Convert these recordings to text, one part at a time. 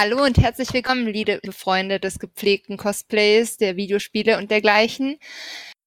Hallo und herzlich willkommen, liebe Freunde des gepflegten Cosplays, der Videospiele und dergleichen.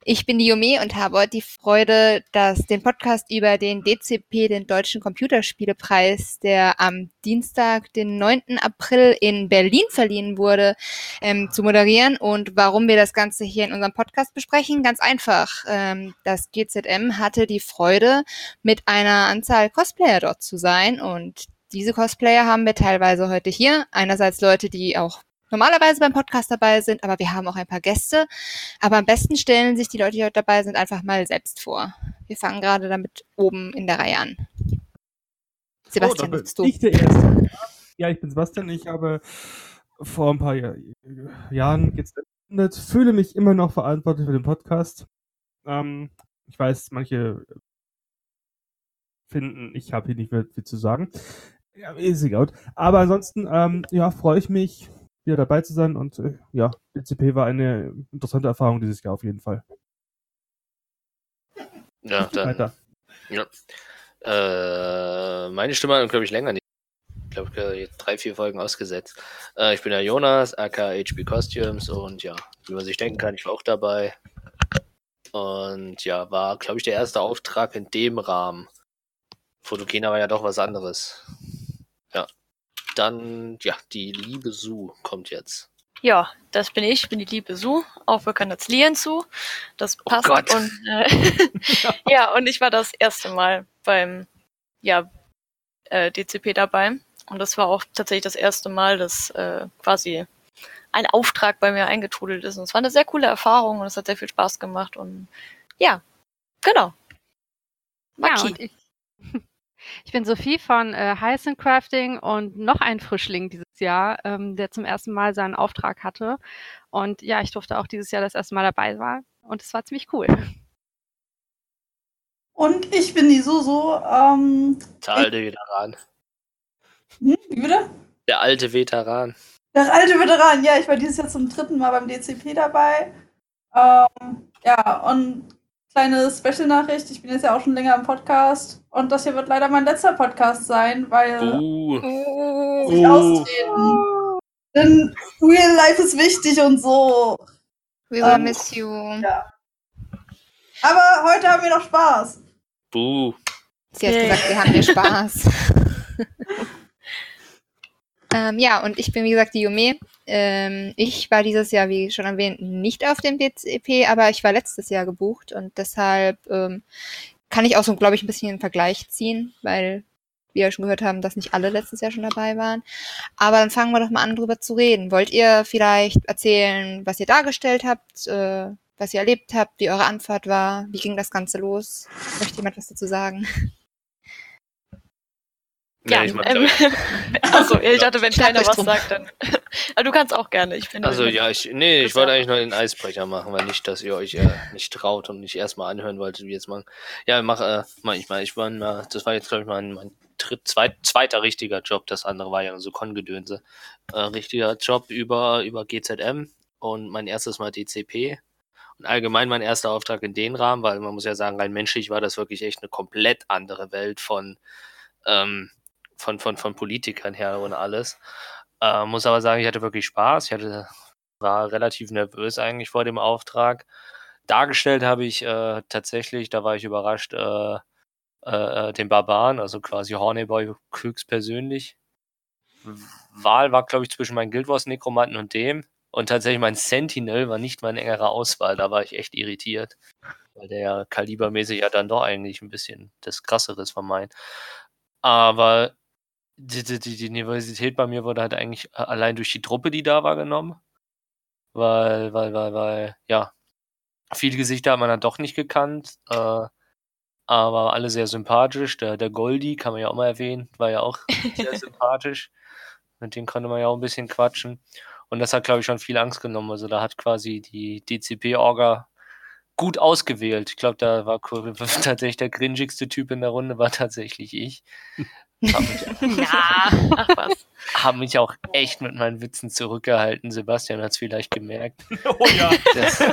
Ich bin die Yume und habe heute die Freude, dass den Podcast über den DCP, den Deutschen Computerspielepreis, der am Dienstag, den 9. April in Berlin verliehen wurde, ähm, zu moderieren. Und warum wir das Ganze hier in unserem Podcast besprechen? Ganz einfach. Ähm, das GZM hatte die Freude, mit einer Anzahl Cosplayer dort zu sein und diese Cosplayer haben wir teilweise heute hier. Einerseits Leute, die auch normalerweise beim Podcast dabei sind, aber wir haben auch ein paar Gäste. Aber am besten stellen sich die Leute, die heute dabei sind, einfach mal selbst vor. Wir fangen gerade damit oben in der Reihe an. Sebastian, oh, bist du? Ich der Erste. Ja, ich bin Sebastian. Ich habe vor ein paar Jahren gesendet, fühle mich immer noch verantwortlich für den Podcast. Ähm, ich weiß, manche finden, ich habe hier nicht mehr viel zu sagen. Ja, ist egal. Aber ansonsten, ähm, ja, freue ich mich, wieder dabei zu sein und äh, ja, DCP war eine interessante Erfahrung dieses Jahr auf jeden Fall. Ja, dann. Weiter. Ja. Äh, meine Stimme hat, glaube ich, länger nicht. Ich glaube, jetzt drei, vier Folgen ausgesetzt. Äh, ich bin der Jonas, aka HB Costumes und ja, wie man sich denken kann, ich war auch dabei. Und ja, war, glaube ich, der erste Auftrag in dem Rahmen. Fotogena war ja doch was anderes. Ja. Dann, ja, die liebe Sue kommt jetzt. Ja, das bin ich, bin die liebe Sue, auch bekannt als Lien zu. Das oh passt. Oh Gott. Und, äh, ja, und ich war das erste Mal beim ja, äh, DCP dabei. Und das war auch tatsächlich das erste Mal, dass äh, quasi ein Auftrag bei mir eingetrudelt ist. Und es war eine sehr coole Erfahrung und es hat sehr viel Spaß gemacht. Und ja, genau. Maki. Ja, und ich, ich bin Sophie von äh, Hyacinth Crafting und noch ein Frischling dieses Jahr, ähm, der zum ersten Mal seinen Auftrag hatte. Und ja, ich durfte auch dieses Jahr das erste Mal dabei sein und es war ziemlich cool. Und ich bin die Suso. Ähm, der alte Veteran. Hm, wie bitte? Der alte Veteran. Der alte Veteran, ja, ich war dieses Jahr zum dritten Mal beim DCP dabei. Ähm, ja, und kleine Special-Nachricht. Ich bin jetzt ja auch schon länger im Podcast und das hier wird leider mein letzter Podcast sein, weil uh. ich uh. austreten. Denn Real Life ist wichtig und so. We will um, miss you. Ja. Aber heute haben wir noch Spaß. Buh. Sie hat gesagt, wir haben hier Spaß. ähm, ja, und ich bin wie gesagt die Yume. Ähm, ich war dieses Jahr, wie schon erwähnt, nicht auf dem DCP, aber ich war letztes Jahr gebucht und deshalb ähm, kann ich auch so, glaube ich, ein bisschen einen Vergleich ziehen, weil wir ja schon gehört haben, dass nicht alle letztes Jahr schon dabei waren. Aber dann fangen wir doch mal an, drüber zu reden. Wollt ihr vielleicht erzählen, was ihr dargestellt habt, äh, was ihr erlebt habt, wie eure Anfahrt war, wie ging das Ganze los? Möchte jemand was dazu sagen? Ja, ich ähm, achso, ich dachte, wenn keiner was sagt, dann. Aber du kannst auch gerne. Ich bin also ja, ich, nee, ich wollte eigentlich nur den Eisbrecher machen, weil nicht, dass ihr euch äh, nicht traut und nicht erstmal anhören wolltet, wie jetzt machen. Ja, mach, äh, mach ich mal. Ich war mal, das war jetzt, glaube ich, mein, mein dritt, zweit, zweiter richtiger Job. Das andere war ja so Kongedönse. Äh, richtiger Job über, über GZM und mein erstes Mal DCP. Und allgemein mein erster Auftrag in den Rahmen, weil man muss ja sagen, rein menschlich war das wirklich echt eine komplett andere Welt von, ähm, von, von, von Politikern her und alles. Äh, muss aber sagen, ich hatte wirklich Spaß. Ich hatte, war relativ nervös eigentlich vor dem Auftrag. Dargestellt habe ich äh, tatsächlich, da war ich überrascht, äh, äh, äh den Barbaren, also quasi Horneboy höchstpersönlich. Wahl war, glaube ich, zwischen meinem Guild Wars Nekromanten und dem. Und tatsächlich mein Sentinel war nicht meine engere Auswahl. Da war ich echt irritiert. Weil der ja kalibermäßig ja dann doch eigentlich ein bisschen das krasseres von meinen. Aber die, die, die Universität bei mir wurde halt eigentlich äh, allein durch die Truppe, die da war, genommen. Weil, weil, weil, weil, ja, viele Gesichter hat man dann doch nicht gekannt. Äh, aber alle sehr sympathisch. Der, der Goldi, kann man ja auch mal erwähnen, war ja auch sehr sympathisch. Mit dem konnte man ja auch ein bisschen quatschen. Und das hat, glaube ich, schon viel Angst genommen. Also da hat quasi die DCP-Orga gut ausgewählt. Ich glaube, da war tatsächlich der gringigste Typ in der Runde, war tatsächlich ich. Hab mich, ja, ach was. Haben mich auch echt mit meinen Witzen zurückgehalten. Sebastian hat es vielleicht gemerkt. Oh ja. Das,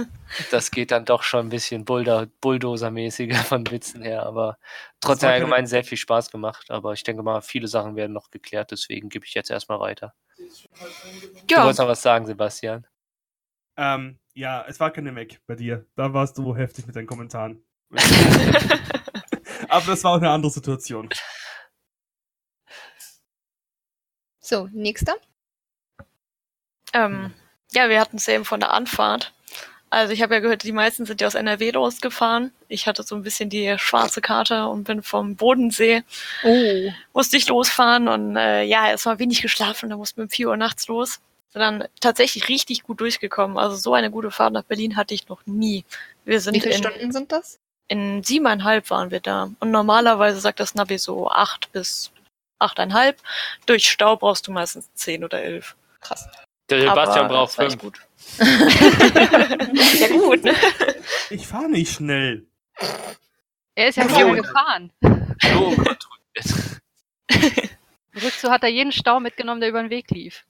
das, geht dann doch schon ein bisschen Bulldozer-mäßiger von Witzen her, aber trotzdem allgemein sehr viel Spaß gemacht. Aber ich denke mal, viele Sachen werden noch geklärt, deswegen gebe ich jetzt erstmal weiter. Ja. Du wolltest noch was sagen, Sebastian. Ähm, ja, es war keine Mac bei dir. Da warst du heftig mit deinen Kommentaren. Aber das war auch eine andere Situation. So, nächster. Ähm, ja, wir hatten es eben von der Anfahrt. Also ich habe ja gehört, die meisten sind ja aus NRW losgefahren. Ich hatte so ein bisschen die schwarze Karte und bin vom Bodensee. Oh. Musste ich losfahren und äh, ja, es war wenig geschlafen, da mussten wir um 4 Uhr nachts los. Sind dann tatsächlich richtig gut durchgekommen. Also so eine gute Fahrt nach Berlin hatte ich noch nie. Wir sind Wie viele in, Stunden sind das? In siebeneinhalb waren wir da. Und normalerweise sagt das Navi so acht bis achteinhalb. Durch Stau brauchst du meistens zehn oder elf. Krass. Der Sebastian Aber braucht fünf. Gut. ja gut, ne? Ich fahre nicht schnell. Er ist ja so gefahren. So. Rückzu hat er jeden Stau mitgenommen, der über den Weg lief.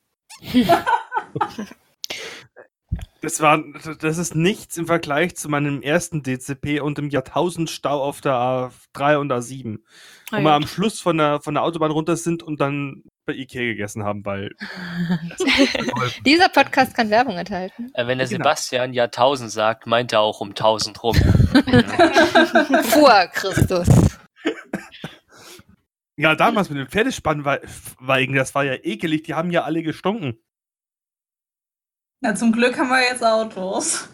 Das war, das ist nichts im Vergleich zu meinem ersten DCP und dem Jahrtausendstau auf der A3 und A7. Wo wir am Schluss von der, von der Autobahn runter sind und dann bei Ikea gegessen haben, weil. Dieser Podcast kann Werbung enthalten. Äh, wenn der genau. Sebastian Jahrtausend sagt, meint er auch um 1000 rum. Vor Christus. Ja, damals mit dem Pferdespannweigen, das war ja ekelig, die haben ja alle gestunken. Na, zum Glück haben wir jetzt Autos.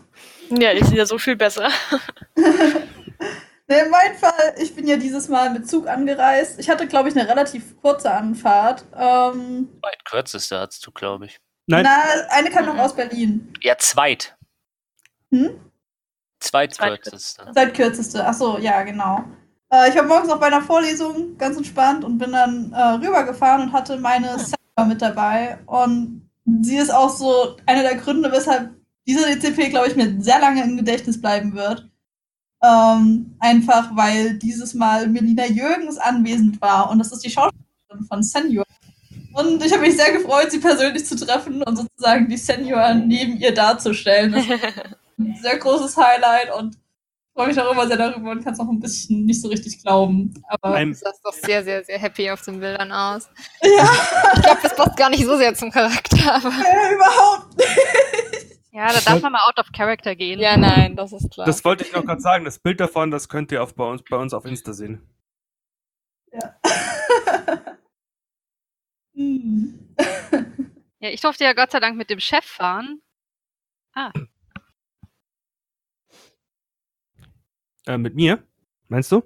Ja, die sind ja so viel besser. nee, in meinem Fall, ich bin ja dieses Mal mit Zug angereist. Ich hatte, glaube ich, eine relativ kurze Anfahrt. Ähm, Weit kürzeste hattest du, glaube ich. Nein. Na, eine kam noch aus Berlin. Ja, zweit. Hm? Zweitkürzeste. Zweitkürzeste, achso, ja, genau. Äh, ich war morgens noch bei einer Vorlesung, ganz entspannt, und bin dann äh, rübergefahren und hatte meine Server mit dabei. Und sie ist auch so einer der Gründe, weshalb dieser DCP, glaube ich, mir sehr lange im Gedächtnis bleiben wird. Ähm, einfach weil dieses Mal Melina Jürgens anwesend war und das ist die Schauspielerin von Senior. Und ich habe mich sehr gefreut, sie persönlich zu treffen und sozusagen die Senior neben ihr darzustellen. Das ist ein sehr großes Highlight und freue mich auch immer sehr darüber und kann es auch ein bisschen nicht so richtig glauben. Aber du sahst doch sehr, sehr, sehr happy auf den Bildern aus. Ja. Ich glaube, das passt gar nicht so sehr zum Charakter. Aber ja, überhaupt nicht. Ja, da darf man mal out of character gehen. Ja, nein, das ist klar. Das wollte ich noch gerade sagen. Das Bild davon, das könnt ihr auf, bei, uns, bei uns auf Insta sehen. Ja. ja, ich durfte ja Gott sei Dank mit dem Chef fahren. Ah. Äh, mit mir? Meinst du?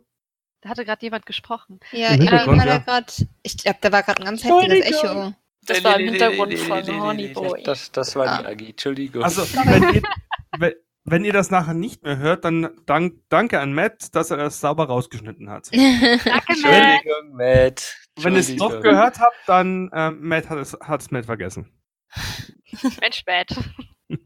Da hatte gerade jemand gesprochen. Ja, Im Hintergrund, ja. Grad, ich glaube, da war gerade ein ganz heftiges Echo. Das war im Hintergrund von Honeyboy. Das, das war die ah. Agi, Entschuldigung. Also, wenn ihr, wenn, wenn ihr das nachher nicht mehr hört, dann dank, danke an Matt, dass er das sauber rausgeschnitten hat. danke, Matt. Entschuldigung, Matt. Wenn ihr es doch gehört habt, dann äh, Matt hat es, hat es Matt vergessen. Mensch, Matt.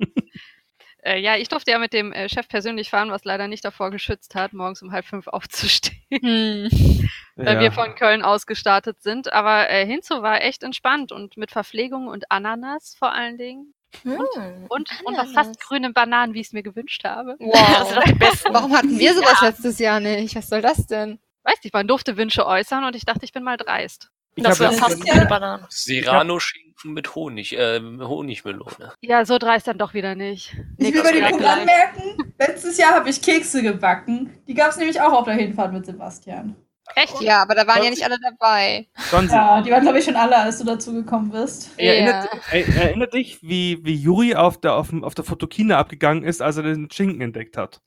Äh, ja, ich durfte ja mit dem äh, Chef persönlich fahren, was leider nicht davor geschützt hat, morgens um halb fünf aufzustehen, hm. weil ja. wir von Köln aus gestartet sind. Aber äh, Hinzu war echt entspannt und mit Verpflegung und Ananas vor allen Dingen. Hm, und, und, und fast grünen Bananen, wie ich es mir gewünscht habe. Wow. Das Warum hatten wir sowas ja. letztes Jahr nicht? Was soll das denn? Weiß nicht, man durfte Wünsche äußern und ich dachte, ich bin mal dreist. Ich das war fast eine Banane. Serrano-Schinken mit Honig, äh, Honigmelone. Ja, so dreist dann doch wieder nicht. Ich will bei dem Punkt anmerken, letztes Jahr habe ich Kekse gebacken. Die gab es nämlich auch auf der Hinfahrt mit Sebastian. Echt? Ja, aber da waren ja nicht alle dabei. Ja, die waren, glaube ich, schon alle, als du dazu gekommen bist. Ja. Erinnert, erinnert dich, wie, wie Juri auf der, auf, auf der Fotokina abgegangen ist, als er den Schinken entdeckt hat?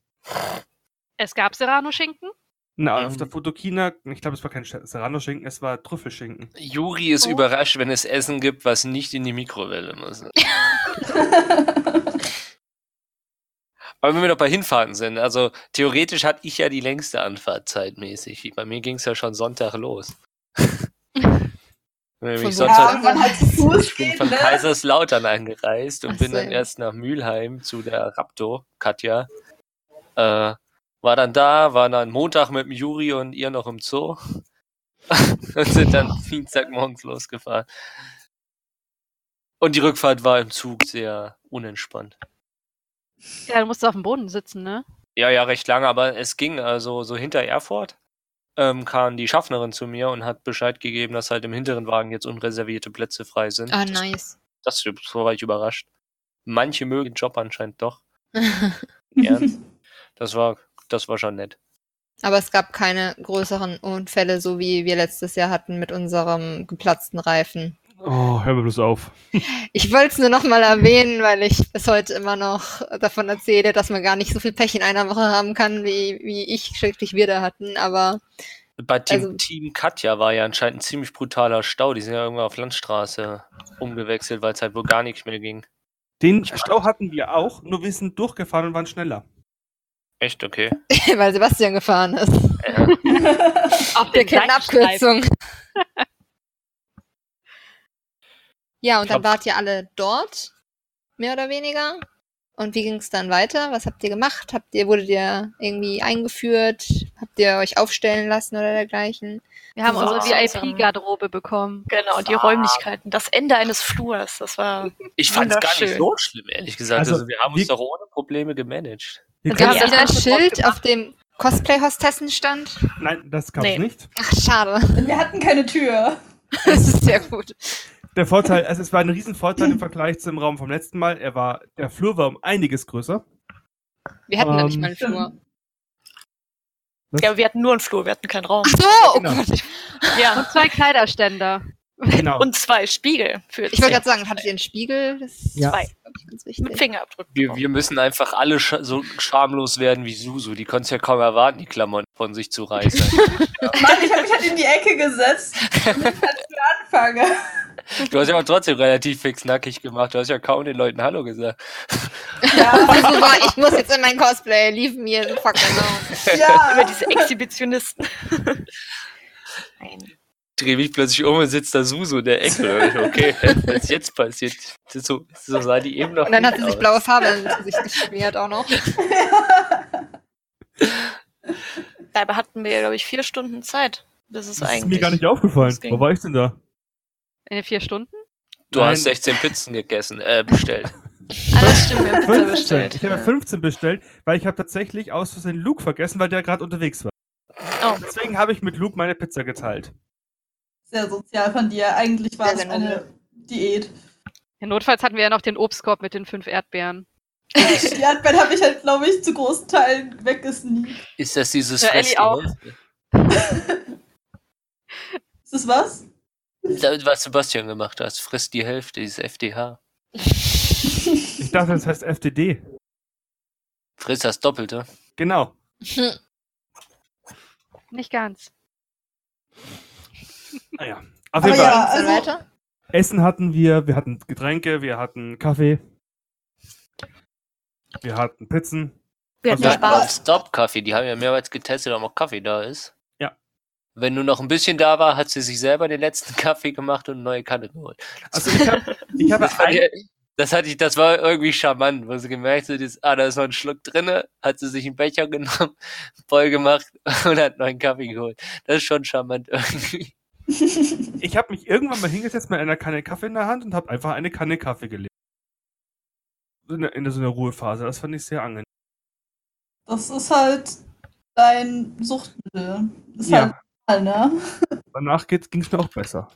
Es gab Serrano-Schinken? Na, ähm, auf der Fotokina, ich glaube, es war kein Serrano-Schinken, es war Trüffelschinken. Juri ist oh. überrascht, wenn es Essen gibt, was nicht in die Mikrowelle muss. Aber wenn wir noch bei Hinfahrten sind, also theoretisch hatte ich ja die längste Anfahrt zeitmäßig. Bei mir ging es ja schon Sonntag los. Von Sonntag, ja, halt ich bin von ne? Kaiserslautern angereist und Ach bin dann erst nach Mülheim zu der Raptor, Katja. Äh, war dann da, war dann Montag mit dem Juri und ihr noch im Zoo und sind dann Dienstagmorgens losgefahren. Und die Rückfahrt war im Zug sehr unentspannt. Ja, du musst auf dem Boden sitzen, ne? Ja, ja, recht lange, aber es ging also so hinter Erfurt. ähm, kam die Schaffnerin zu mir und hat Bescheid gegeben, dass halt im hinteren Wagen jetzt unreservierte Plätze frei sind. Ah, nice. Das, das so war ich überrascht. Manche mögen den Job anscheinend doch. Gern. Das war, das war schon nett. Aber es gab keine größeren Unfälle, so wie wir letztes Jahr hatten mit unserem geplatzten Reifen. Oh, hör mir bloß auf. Ich wollte es nur noch mal erwähnen, weil ich bis heute immer noch davon erzähle, dass man gar nicht so viel Pech in einer Woche haben kann, wie, wie ich, schrecklich wir da hatten, aber. Bei Team, also, Team Katja war ja anscheinend ein ziemlich brutaler Stau. Die sind ja irgendwann auf Landstraße umgewechselt, weil es halt wohl gar nicht mehr ging. Den Stau hatten wir auch, nur wir sind durchgefahren und waren schneller. Echt, okay. weil Sebastian gefahren ist. Ja. Auf der kennen Abkürzung. Ja, und dann wart ihr alle dort, mehr oder weniger. Und wie ging es dann weiter? Was habt ihr gemacht? Habt ihr, wurdet ihr irgendwie eingeführt? Habt ihr euch aufstellen lassen oder dergleichen? Wir haben unsere VIP-Garderobe bekommen. Genau, die Räumlichkeiten. Das Ende eines Flurs, das war. Ich fand es gar nicht so schlimm, ehrlich gesagt. Also, also wir haben uns doch ohne Probleme gemanagt. Und gab es ein Schild, auf dem Cosplay-Hostessen stand? Nein, das gab es nee. nicht. Ach, schade. Wir hatten keine Tür. Das ist sehr gut der Vorteil, also es war ein Riesenvorteil im Vergleich zum Raum vom letzten Mal. Er war, der Flur war um einiges größer. Wir hatten ähm, nämlich mal einen Flur. Was? Ja, wir hatten nur einen Flur, wir hatten keinen Raum. Ach so, oh genau. Gott. Ja. Und zwei Kleiderständer. Genau. Und zwei Spiegel. Für ich wollte gerade sagen, hattet ihr einen Spiegel? Das ja. Zwei. Mit Fingerabdrücken. Wir, wir müssen einfach alle sch so schamlos werden wie Susu. Die konnte ja kaum erwarten, die Klamotten von sich zu reißen. ja. Mann, ich habe mich halt in die Ecke gesetzt, damit ich halt anfange. Du hast ja auch trotzdem relativ fix nackig gemacht. Du hast ja kaum den Leuten Hallo gesagt. Ja, super. Ich muss jetzt in mein Cosplay. Leave me in fucking home. Ja. Über diese Exhibitionisten. Nein. Dreh mich plötzlich um und sitzt da Susu in der Ecke. Okay, was ist jetzt passiert? So, so sah die eben noch. Und dann hat sie sich blaue Farbe ins Gesicht geschmiert auch noch. Dabei hatten wir, glaube ich, vier Stunden Zeit. Das ist, das ist mir gar nicht aufgefallen. Wo war ich denn da? In den vier Stunden? Du Nein. hast 16 Pizzen gegessen, äh, bestellt. ah, das stimmt, wir haben Pizza bestellt. Ich habe 15 bestellt, weil ich habe tatsächlich aus Versehen Luke vergessen, weil der gerade unterwegs war. Oh. Deswegen habe ich mit Luke meine Pizza geteilt. Sehr sozial von dir. Eigentlich war es eine Diät. Ja, notfalls hatten wir ja noch den Obstkorb mit den fünf Erdbeeren. Die Erdbeeren habe ich halt, glaube ich, zu großen Teilen weggesneakt. Ist das dieses ja, Ellie auch. Ist das was? Was Sebastian gemacht hat, frisst die Hälfte, dieses FDH. Ich dachte, das heißt FDD. Frisst das Doppelte. Genau. Nicht ganz. Naja. Auf jeden Fall. Ja, also, Essen hatten wir, wir hatten Getränke, wir hatten Kaffee. Wir hatten Pizzen. Wir hatten also, Stop-Kaffee, die haben ja mehrmals getestet, ob noch Kaffee da ist. Wenn nur noch ein bisschen da war, hat sie sich selber den letzten Kaffee gemacht und eine neue Kanne geholt. Also ich, hab, ich habe das, ein... das hatte ich, das war irgendwie charmant, wo sie gemerkt hat, ah, da ist noch ein Schluck drinne, hat sie sich einen Becher genommen, voll gemacht und hat neuen Kaffee geholt. Das ist schon charmant irgendwie. Ich habe mich irgendwann mal hingesetzt mit einer Kanne Kaffee in der Hand und habe einfach eine Kanne Kaffee gelegt. In, in so einer Ruhephase. Das fand ich sehr angenehm. Das ist halt dein Suchtmittel. Das ist ja. halt ne? Danach ging es mir auch besser.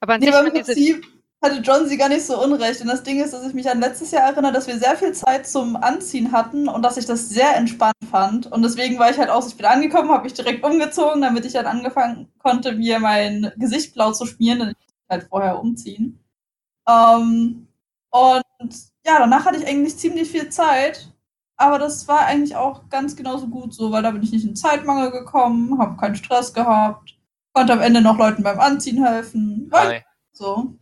Aber, an nee, aber im Prinzip hatte John sie gar nicht so unrecht. Und das Ding ist, dass ich mich an letztes Jahr erinnere, dass wir sehr viel Zeit zum Anziehen hatten und dass ich das sehr entspannt fand. Und deswegen war ich halt auch, ich bin angekommen, habe mich direkt umgezogen, damit ich dann angefangen konnte, mir mein Gesicht blau zu schmieren, dann ich halt vorher umziehen. Ähm, und ja, danach hatte ich eigentlich ziemlich viel Zeit aber das war eigentlich auch ganz genauso gut so, weil da bin ich nicht in Zeitmangel gekommen, habe keinen Stress gehabt, konnte am Ende noch Leuten beim Anziehen helfen. So.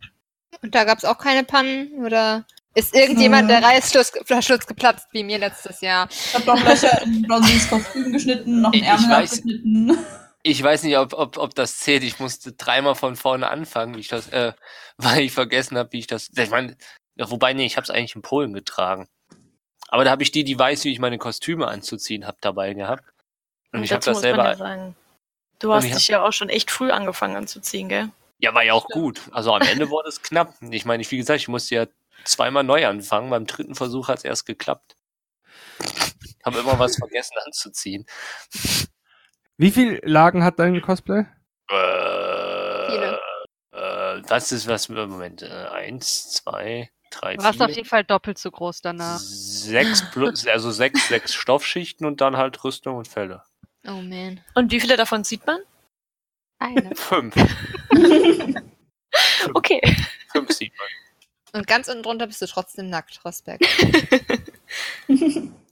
Und da gab es auch keine Pannen oder ist irgendjemand der Reißverschluss geplatzt wie mir letztes Jahr? Ich habe doch Löcher in Blondins Kostüm geschnitten, noch ein Ärmel abgeschnitten. Ich weiß nicht, ob, ob, ob das zählt. Ich musste dreimal von vorne anfangen, wie ich das, äh, weil ich vergessen habe, wie ich das. Ich meine, wobei, nee, ich habe es eigentlich in Polen getragen. Aber da habe ich die, die weiß, wie ich meine Kostüme anzuziehen habe, dabei gehabt. Und, und ich habe das selber. Ja sagen, du hast dich ja auch schon echt früh angefangen anzuziehen, gell? Ja, war ja auch gut. Also am Ende wurde es knapp. Ich meine, wie gesagt, ich musste ja zweimal neu anfangen. Beim dritten Versuch hat es erst geklappt. Ich habe immer was vergessen anzuziehen. Wie viele Lagen hat dein Cosplay? Äh, Viele. Äh, das ist was, Moment, äh, eins, zwei, drei, Du warst auf jeden Fall doppelt so groß danach. Sechs plus, also sechs, sechs Stoffschichten und dann halt Rüstung und Felle. Oh man. Und wie viele davon sieht man? Eine. Fünf. Okay. Fünf sieht man. Und ganz unten drunter bist du trotzdem nackt, Rosberg.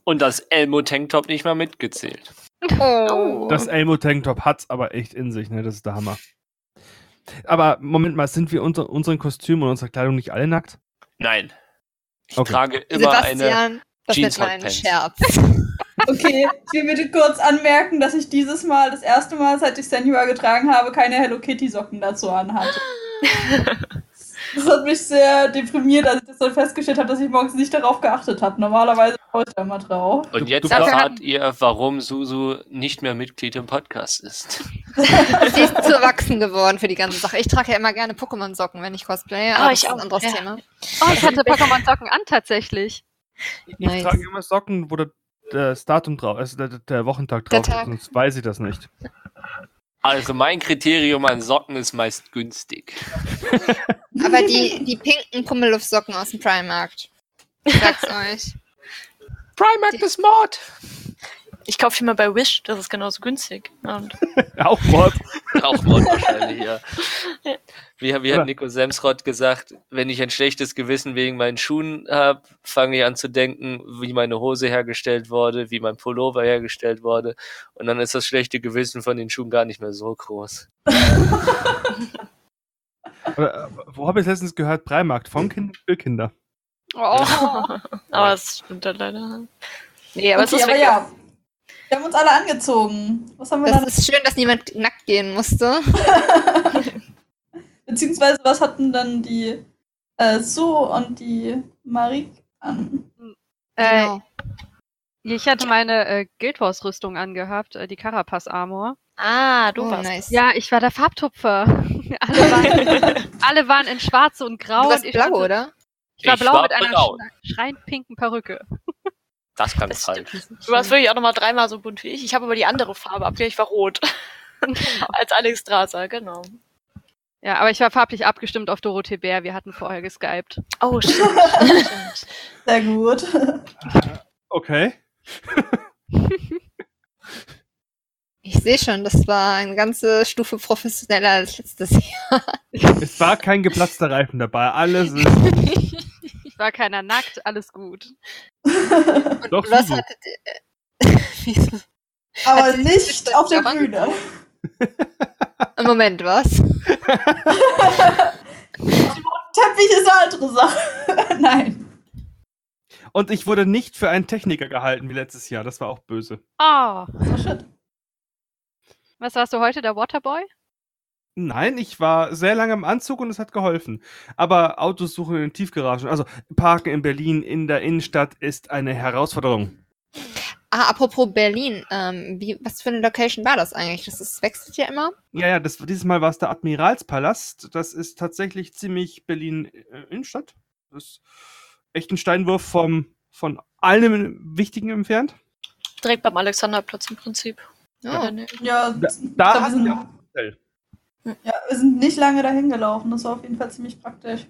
Und das Elmo Tanktop nicht mal mitgezählt. Oh. Das Elmo Tanktop hat's aber echt in sich, ne? Das ist der Hammer. Aber Moment mal, sind wir unter unseren Kostümen und unserer Kleidung nicht alle nackt? Nein. Ich Okay. trage immer eine. Sebastian, das Jeans wird mal ein. Scherz. Okay, ich will bitte kurz anmerken, dass ich dieses Mal, das erste Mal, seit ich Senua getragen habe, keine Hello Kitty Socken dazu anhatte. Das hat mich sehr deprimiert, als ich das dann festgestellt habe, dass ich morgens nicht darauf geachtet habe. Normalerweise schaue ich da immer drauf. Und jetzt erfahrt ihr, warum Susu nicht mehr Mitglied im Podcast ist. Sie ist zu erwachsen geworden für die ganze Sache. Ich trage ja immer gerne Pokémon-Socken, wenn ich cosplaye, aber Ah, das ich ist ein auch, anderes ja. Thema. Oh, ich hatte Pokémon-Socken an tatsächlich. Ich Nice. trage immer Socken, wo der, das Datum drauf ist, der, der Wochentag Der drauf ist, sonst weiß ich das nicht. Also mein Kriterium an Socken ist meist günstig. Aber die, die pinken Pummeluff-Socken aus dem Primarkt. Ich sag's euch. Primark ist Mord! Ich kaufe die mal bei Wish, das ist genauso günstig. Und Auch Wort. Auch Mord wahrscheinlich, ja. Wie, wie hat Nico Semsrott gesagt, wenn ich ein schlechtes Gewissen wegen meinen Schuhen habe, fange ich an zu denken, wie meine Hose hergestellt wurde, wie mein Pullover hergestellt wurde. Und dann ist das schlechte Gewissen von den Schuhen gar nicht mehr so groß. Aber, äh, wo habe ich letztens gehört? Primarkt von Kindern für Kinder. Oh. aber es stimmt dann leider. Nee, aber es okay, ist aber ja. Wir haben uns alle angezogen. Was haben wir Das dann? ist schön, dass niemand nackt gehen musste. Beziehungsweise, was hatten dann die äh, Sue und die Marik an? Äh, Genau. ich hatte meine äh, Guild Wars Rüstung angehabt, äh, die Carapace Armor. Ah, du Oh, warst. nice. Ja, ich war der Farbtupfer. alle, waren, alle waren in schwarz und grau. Du warst und ich blau, hatte- oder? Ich war Ich blau war mit einer blau. schre- schreiend pinken Perücke. Das kann Das falsch. Du warst wirklich auch nochmal dreimal so bunt wie ich. Ich habe aber die andere Farbe abgelegt, ich war rot. Als Alex Strasser, genau. Ja, aber ich war farblich abgestimmt auf Dorothee Bär. Wir hatten vorher geskypt. Oh, stimmt. stimmt. Sehr gut. Okay. Ich sehe schon, das war eine ganze Stufe professioneller als letztes Jahr. Es war kein geplatzter Reifen dabei. Alles ist. Es war keiner nackt, alles gut. Und Doch, was hattet ihr? Aber Hat nicht auf der Bühne. Moment, was? Teppich ist eine andere Sache. Nein. Und ich wurde nicht für einen Techniker gehalten wie letztes Jahr. Das war auch böse. Oh, Oh shit. was warst du heute, der Waterboy? Nein, ich war sehr lange im Anzug und es hat geholfen. Aber Autos suchen in den Tiefgaragen, also Parken in Berlin in der Innenstadt ist eine Herausforderung. Ah, apropos Berlin, ähm, wie, was für eine Location war das eigentlich? Das ist, wechselt ja immer. Ja, ja, das, dieses Mal war es der Admiralspalast. Das ist tatsächlich ziemlich Berlin äh, Innenstadt. Das ist echt ein Steinwurf vom, von allem Wichtigen entfernt. Direkt beim Alexanderplatz im Prinzip. Oh. Oder nee. Ja, Da, da glaub, ja, wir sind nicht lange dahin gelaufen. Das war auf jeden Fall ziemlich praktisch.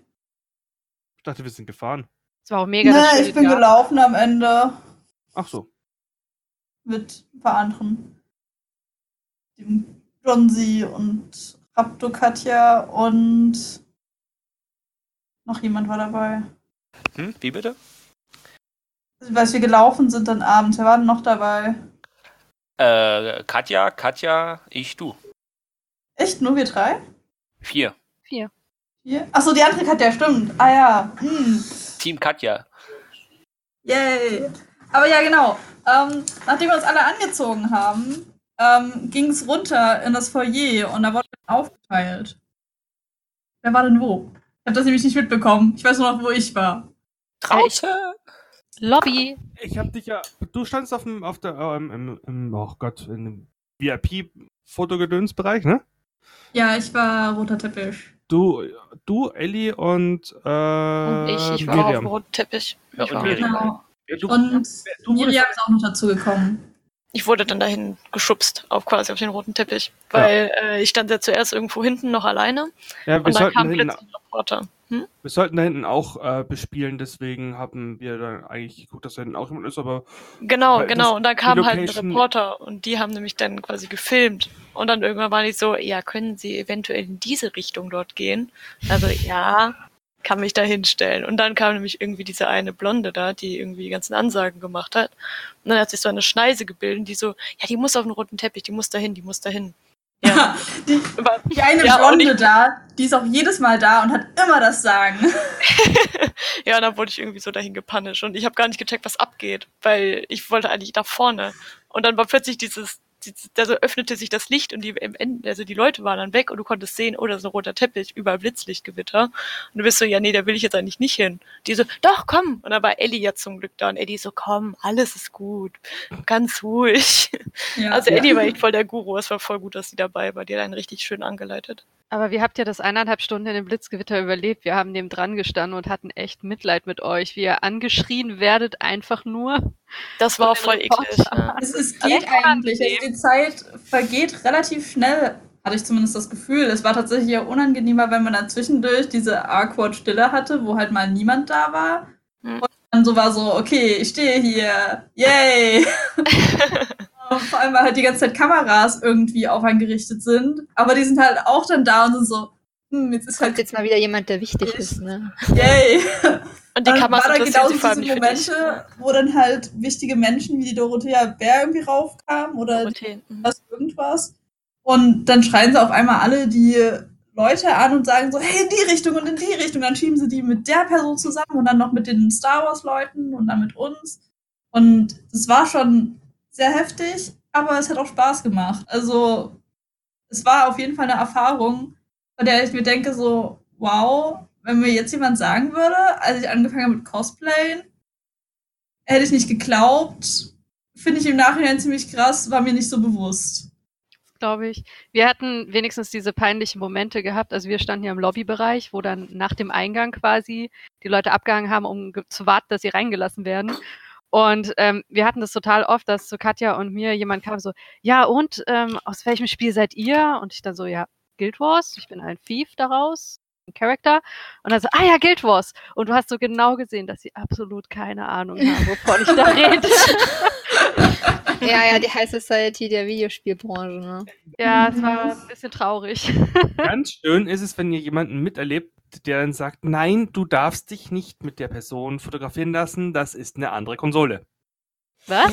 Ich dachte, wir sind gefahren. Es war auch mega das Nee, ich bin ja. gelaufen am Ende Ach so. mit ein paar anderen. Dem Jonsi und Rapto Katja und noch jemand war dabei. Hm, wie bitte? Weil wir gelaufen sind dann abends. Wer war denn noch dabei? Äh, Katja, Katja, ich, du. Echt? Nur wir drei? Vier. Hier? Achso, die andere Katja, stimmt. Ah ja. Hm. Team Katja. Yay. Aber ja, genau. Ähm, nachdem wir uns alle angezogen haben, ähm, ging es runter in das Foyer und da wurde aufgeteilt. Wer war denn wo? Ich habe das nämlich nicht mitbekommen. Ich weiß nur noch, wo ich war. Draußen! Lobby. Ich hab dich ja. Du standst auf dem, auf der, ähm, im, im, oh Gott, in dem VIP-Fotogedönsbereich, ne? Ja, ich war roter Teppich. Du, du, Ellie und, äh, Und ich, ich war auf dem Miriam. roten Teppich. Ja, Ich und war- Miriam. Genau. Ja, du, Und du Miriam ist auch noch dazu gekommen. ich wurde dann dahin geschubst, auf quasi auf den roten Teppich. Weil ja. äh, ich stand ja zuerst irgendwo hinten noch alleine. Ja, wir und dann kam plötzlich ein Reporter. Hm? Wir sollten da hinten auch äh, bespielen, deswegen haben wir dann eigentlich geguckt, dass da hinten auch jemand ist, aber. Genau, genau. Und dann kam halt ein Reporter und die haben nämlich dann quasi gefilmt. Und dann irgendwann war ich so, ja, können Sie eventuell in diese Richtung dort gehen? Also, ja, kann mich da hinstellen. Und dann kam nämlich irgendwie diese eine Blonde da, die irgendwie die ganzen Ansagen gemacht hat. Und dann hat sich so eine Schneise gebildet, die so, ja, die muss auf den roten Teppich, die muss dahin, die muss dahin. Ja. die, die eine ja, Blonde da, die ist auch jedes Mal da und hat immer das Sagen. ja, dann wurde ich irgendwie so dahin gepunished und ich habe gar nicht gecheckt, was abgeht, weil ich wollte eigentlich da vorne. Und dann war plötzlich dieses da öffnete sich das Licht und die, also die Leute waren dann weg und du konntest sehen, oh, da ist ein roter Teppich, überall Blitzlichtgewitter. Und du bist so, ja, nee, da will ich jetzt eigentlich nicht hin. Die so, doch, komm. Und dann war Ellie ja zum Glück da und Eddie so, komm, alles ist gut, ganz ruhig. Ja, also Eddie ja. war echt voll der Guru, es war voll gut, dass sie dabei war, die hat einen richtig schön angeleitet. Aber wie habt ihr das eineinhalb Stunden in dem Blitzgewitter überlebt? Wir haben dem dran gestanden und hatten echt Mitleid mit euch, wie ihr angeschrien werdet, einfach nur. Das war voll eklig. Ja. Es, es geht eigentlich. Also die Zeit vergeht relativ schnell, hatte ich zumindest das Gefühl. Es war tatsächlich eher unangenehmer, wenn man dann zwischendurch diese awkward Stille hatte, wo halt mal niemand da war. Hm. Und dann so war so, okay, ich stehe hier. Yay! vor allem, weil halt die ganze Zeit Kameras irgendwie auf einen gerichtet sind. Aber die sind halt auch dann da und sind so, hm, jetzt ist halt. jetzt mal wieder jemand, der wichtig ist, ne? Yay! Und die Kameras war dann genau diese Momente, wo dann halt wichtige Menschen wie die Dorothea Bär irgendwie raufkamen oder mhm. was irgendwas. Und dann schreien sie auf einmal alle die Leute an und sagen so, hey, in die Richtung und in die Richtung. Dann schieben sie die mit der Person zusammen und dann noch mit den Star Wars-Leuten und dann mit uns. Und es war schon sehr heftig, aber es hat auch Spaß gemacht. Also es war auf jeden Fall eine Erfahrung, bei der ich mir denke so, wow, wenn mir jetzt jemand sagen würde, als ich angefangen habe mit Cosplayen, hätte ich nicht geglaubt. Finde ich im Nachhinein ziemlich krass, war mir nicht so bewusst. Glaube ich. Wir hatten wenigstens diese peinlichen Momente gehabt. Also wir standen hier im Lobbybereich, wo dann nach dem Eingang quasi die Leute abgehangen haben, um zu warten, dass sie reingelassen werden. Und ähm, wir hatten das total oft, dass zu Katja und mir jemand kam so, ja und, ähm, aus welchem Spiel seid ihr? Und ich dann so, ja, Guild Wars, ich bin ein Thief daraus, ein Character. Und dann so, ah ja, Guild Wars. Und du hast so genau gesehen, dass sie absolut keine Ahnung haben, wovon ich da rede. Ja, ja, die High Society der Videospielbranche, ne? Ja, es war ein bisschen traurig. Ganz schön ist es, wenn ihr jemanden miterlebt, der dann sagt, nein, du darfst dich nicht mit der Person fotografieren lassen, das ist eine andere Konsole. Was?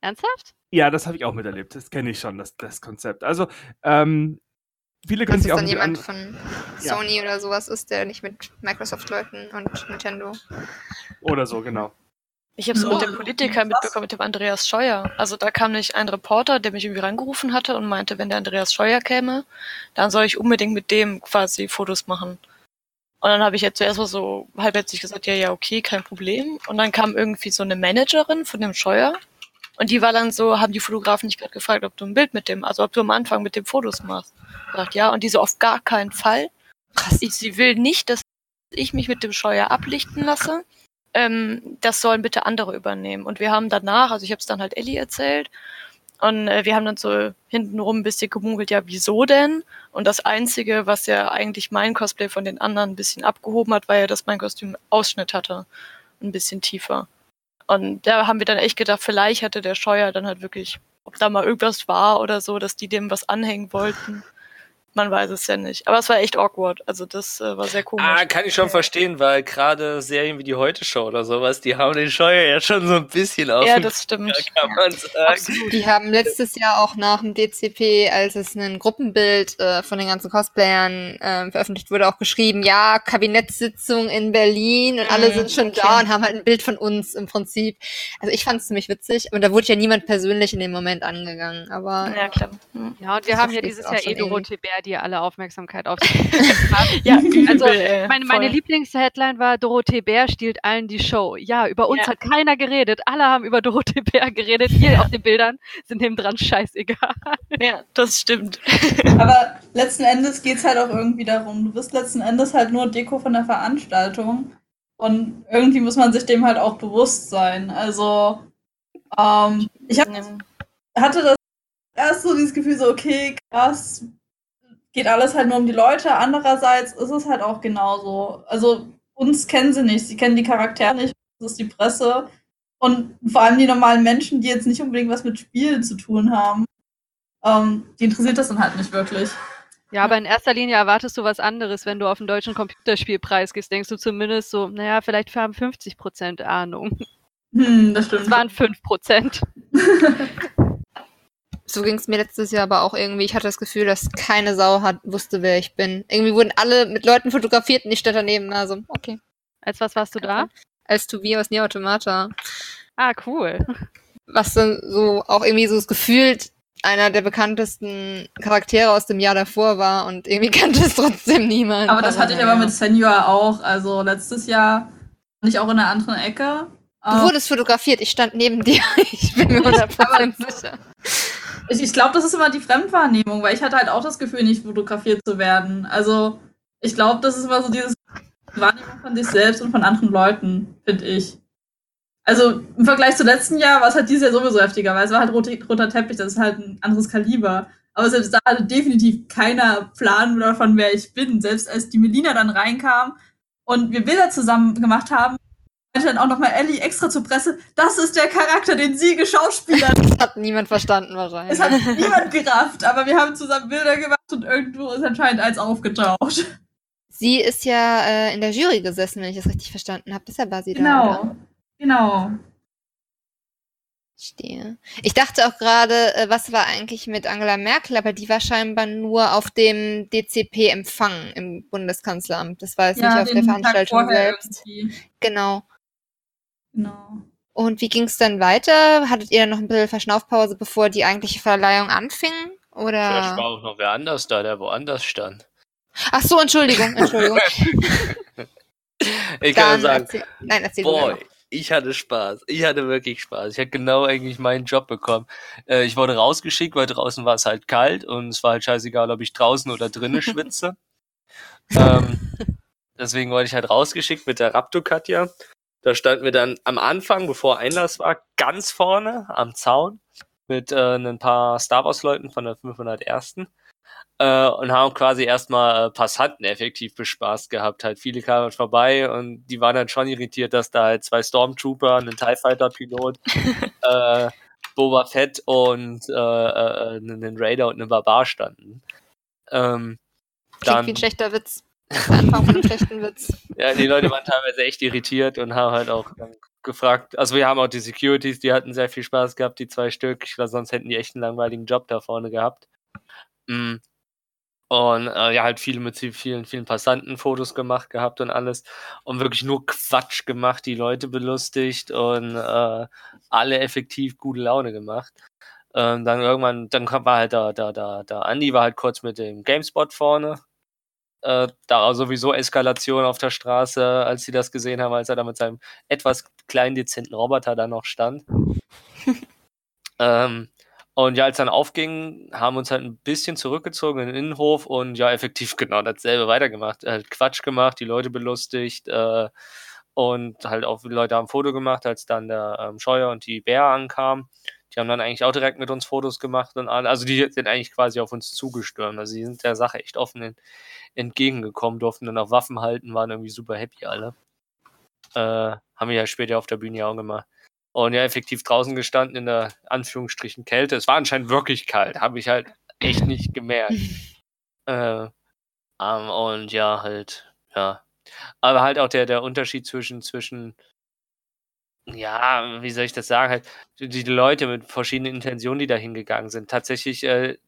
Ernsthaft? Ja, das habe ich auch miterlebt. Das kenne ich schon, das, das Konzept. Also, ähm, viele können sich auch. Wenn jemand von Sony ja. oder sowas ist, der nicht mit Microsoft-Leuten und Nintendo. Oder so, genau. Ich habe es mit dem Politiker mitbekommen, mit dem Andreas Scheuer. Also da kam nicht ein Reporter, der mich irgendwie rangerufen hatte und meinte, wenn der Andreas Scheuer käme, dann soll ich unbedingt mit dem quasi Fotos machen. Und dann habe ich jetzt zuerst mal so halbherzig gesagt, ja, ja, okay, kein Problem. Und dann kam irgendwie so eine Managerin von dem Scheuer und die war dann so, haben die Fotografen nicht gerade gefragt, ob du ein Bild mit dem, also ob du am Anfang mit dem Fotos machst. Ich dachte, ja, und die so auf gar keinen Fall. Krass. Ich, sie will nicht, dass ich mich mit dem Scheuer ablichten lasse ähm, das sollen bitte andere übernehmen. Und wir haben danach, also ich habe es dann halt Ellie erzählt, und äh, wir haben dann so hintenrum ein bisschen gemunkelt, ja, wieso denn? Und das Einzige, was ja eigentlich mein Cosplay von den anderen ein bisschen abgehoben hat, war ja, dass mein Kostüm Ausschnitt hatte. Ein bisschen tiefer. Und da haben wir dann echt gedacht, vielleicht hatte der Scheuer dann halt wirklich, ob da mal irgendwas war oder so, dass die dem was anhängen wollten man weiß es ja nicht. Aber es war echt awkward. Also das äh, war sehr komisch. Ah, kann ich schon verstehen, weil gerade Serien wie die Heute Show oder sowas, die haben den Scheuer ja schon so ein bisschen auf. Ja, das stimmt. Kann man sagen. Die haben letztes Jahr auch nach dem DCP, als es ein Gruppenbild äh, von den ganzen Cosplayern äh, veröffentlicht wurde, auch geschrieben, ja, Kabinettssitzung in Berlin und alle mhm, sind schon okay. da und haben halt ein Bild von uns im Prinzip. Also ich fand es ziemlich witzig und da wurde ja niemand persönlich in dem Moment angegangen. Aber ja, klar. Mhm. Ja, und wir haben ja dieses Jahr eh Dorothee Bär, die alle Aufmerksamkeit auf sich ja, also meine, meine Lieblingsheadline war Dorothee Bär stiehlt allen die Show. Ja, über uns ja. hat keiner geredet. Alle haben über Dorothee Bär geredet. Hier ja. auf den Bildern sind dem dran scheißegal. Ja, das stimmt. Aber letzten Endes geht es halt auch irgendwie darum. Du bist letzten Endes halt nur Deko von der Veranstaltung. Und irgendwie muss man sich dem halt auch bewusst sein. Also Ähm, ich hab, hatte das erst so dieses Gefühl, so, okay, krass, geht alles halt nur um die Leute. Andererseits ist es halt auch genauso. Also, uns kennen sie nicht, sie kennen die Charaktere nicht, das ist die Presse. Und vor allem die normalen Menschen, die jetzt nicht unbedingt was mit Spielen zu tun haben, ähm, die interessiert das dann halt nicht wirklich. Ja, aber in erster Linie erwartest du was anderes, wenn du auf den deutschen Computerspielpreis gehst. Denkst du zumindest so, naja, vielleicht haben 50 Prozent Ahnung. Hm, das stimmt. Es waren 5 Prozent. so ging es mir letztes Jahr aber auch irgendwie. Ich hatte das Gefühl, dass keine Sau hat, wusste, wer ich bin. Irgendwie wurden alle mit Leuten fotografiert und ich stand daneben. Also, okay. Als was warst du da? Als Tobi aus Nier Automata. Ah, cool. Was dann so auch irgendwie so das Gefühl einer der bekanntesten Charaktere aus dem Jahr davor war und irgendwie kannte es trotzdem niemand. Aber das hatte ich aber mit Senior auch. Also letztes Jahr nicht auch in einer anderen Ecke. Du wurdest fotografiert, ich stand neben dir. Ich bin mir 100% sicher. Ich, ich glaube, das ist immer die Fremdwahrnehmung, weil ich hatte halt auch das Gefühl, nicht fotografiert zu werden. Also ich glaube, das ist immer so dieses Wahrnehmung von sich selbst und von anderen Leuten, finde ich. Also im Vergleich zum letzten Jahr war es halt dieses Jahr sowieso heftiger, weil es war halt roter, roter Teppich, das ist halt ein anderes Kaliber. Aber selbst da hatte definitiv keiner Plan davon, wer ich bin. Selbst als die Melina dann reinkam und wir Bilder zusammen gemacht haben, dann auch nochmal Ellie extra zur Presse, das ist der Charakter, den sie geschauspielert. Das hat niemand verstanden wahrscheinlich. Es hat niemand gerafft, aber wir haben zusammen Bilder gemacht und irgendwo ist anscheinend eins aufgetaucht. Sie ist ja äh, in der Jury gesessen, wenn ich das richtig verstanden habe. Deshalb war sie genau. da. Genau. Genau. Stehe. Ich dachte auch gerade, äh, was war eigentlich mit Angela Merkel, aber die war scheinbar nur auf dem DCP-Empfang im Bundeskanzleramt. Das war jetzt ja, nicht auf der Veranstaltung selbst. Irgendwie. Genau. Genau. Und wie ging es dann weiter? Hattet ihr noch ein bisschen Verschnaufpause, bevor die eigentliche Verleihung anfing? Oder? Vielleicht war auch noch wer anders da, der woanders stand. Ach so, Entschuldigung, Entschuldigung. ich kann sagen, erzähl, nein, erzähl boy, ich hatte Spaß. Ich hatte wirklich Spaß. Ich hatte genau eigentlich meinen Job bekommen. Äh, ich wurde rausgeschickt, weil draußen war es halt kalt und es war halt scheißegal, ob ich draußen oder drinnen schwitze. ähm, deswegen wurde ich halt rausgeschickt mit der Raptor Katja. Da standen wir dann am Anfang, bevor Einlass war, ganz vorne am Zaun mit äh, ein paar Star Wars Leuten von der 501 äh, und haben quasi erstmal äh, Passanten effektiv bespaßt gehabt. Halt viele kamen halt vorbei und die waren dann schon irritiert, dass da halt zwei Stormtrooper, ein TIE Fighter Pilot, äh, Boba Fett und äh, äh, einen Raider und einen Barbar standen. Ähm, Klingt dann, wie ein schlechter Witz. Von einem schlechten Witz. Ja, die Leute waren teilweise echt irritiert und haben halt auch gefragt. Also wir haben auch die Securities, die hatten sehr viel Spaß gehabt, die zwei Stück. Ich glaube, sonst hätten die echt einen langweiligen Job da vorne gehabt. Mm. Und äh, ja, halt viele mit vielen, vielen Passanten Fotos gemacht gehabt und alles. Und wirklich nur Quatsch gemacht, die Leute belustigt und äh, alle effektiv gute Laune gemacht. Ähm, dann irgendwann, dann war halt da, da, da, da Andi war halt kurz mit dem GameSpot vorne. Äh, da war sowieso Eskalation auf der Straße, als sie das gesehen haben, als er da mit seinem etwas kleinen, dezenten Roboter da noch stand. ähm, und ja, als dann aufging, haben wir uns halt ein bisschen zurückgezogen in den Innenhof und ja, effektiv genau dasselbe weitergemacht. Halt Quatsch gemacht, die Leute belustigt äh, und halt auch die Leute haben ein Foto gemacht, als dann der ähm, Scheuer und die Bär ankamen. Die haben dann eigentlich auch direkt mit uns Fotos gemacht und alle, also die sind eigentlich quasi auf uns zugestürmt. Also die sind der Sache echt offen entgegengekommen, durften dann auch Waffen halten, waren irgendwie super happy alle. Äh, haben wir ja später auf der Bühne ja auch gemacht. Und ja, effektiv draußen gestanden in der Anführungsstrichen Kälte. Es war anscheinend wirklich kalt, habe ich halt echt nicht gemerkt. äh, um, und ja, halt, ja. Aber halt auch der, der Unterschied zwischen, zwischen, ja, wie soll ich das sagen, halt, die, Leute mit verschiedenen Intentionen, die da hingegangen sind. Tatsächlich, äh,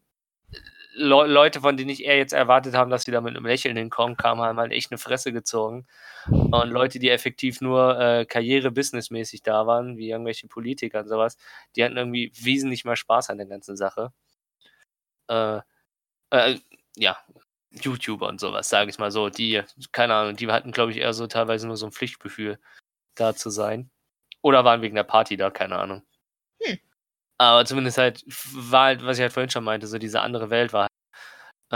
Le Leute, von denen ich eher jetzt erwartet habe, dass sie da mit einem Lächeln hinkommen, kamen, haben halt echt eine Fresse gezogen. Und Leute, die effektiv nur äh, karriere-businessmäßig da waren, wie irgendwelche Politiker und sowas, die hatten irgendwie wesentlich mehr Spaß an der ganzen Sache. Äh, äh, ja, YouTuber und sowas, sage ich mal so, die, keine Ahnung, die hatten, glaube ich, eher so teilweise nur so ein Pflichtgefühl, da zu sein. Oder waren wegen der Party da, keine Ahnung. Hm. Aber zumindest halt war halt, was ich halt vorhin schon meinte, so diese andere Welt war halt,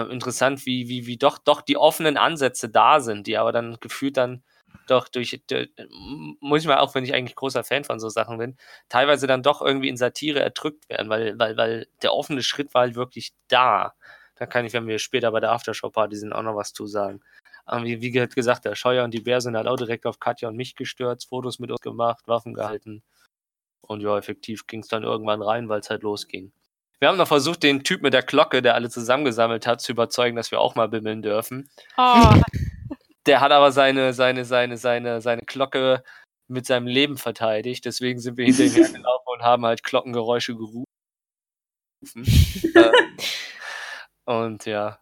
äh, interessant, wie, wie, wie doch, doch die offenen Ansätze da sind, die aber dann gefühlt dann doch durch, durch, muss ich mal auch, wenn ich eigentlich großer Fan von so Sachen bin, teilweise dann doch irgendwie in Satire erdrückt werden, weil, weil, weil der offene Schritt war halt wirklich da. Da kann ich, wenn wir später bei der Aftershow-Party sind, auch noch was zu sagen. Aber wie, wie gesagt, der Scheuer und die Bär sind halt auch direkt auf Katja und mich gestürzt, Fotos mit uns gemacht, Waffen gehalten. Und ja, effektiv ging es dann irgendwann rein, weil es halt losging. Wir haben noch versucht, den Typ mit der Glocke, der alle zusammengesammelt hat, zu überzeugen, dass wir auch mal bimmeln dürfen. Oh. Der hat aber seine, seine, seine, seine, seine Glocke mit seinem Leben verteidigt. Deswegen sind wir hinter ihm hergelaufen und haben halt Glockengeräusche gerufen. Äh, und ja.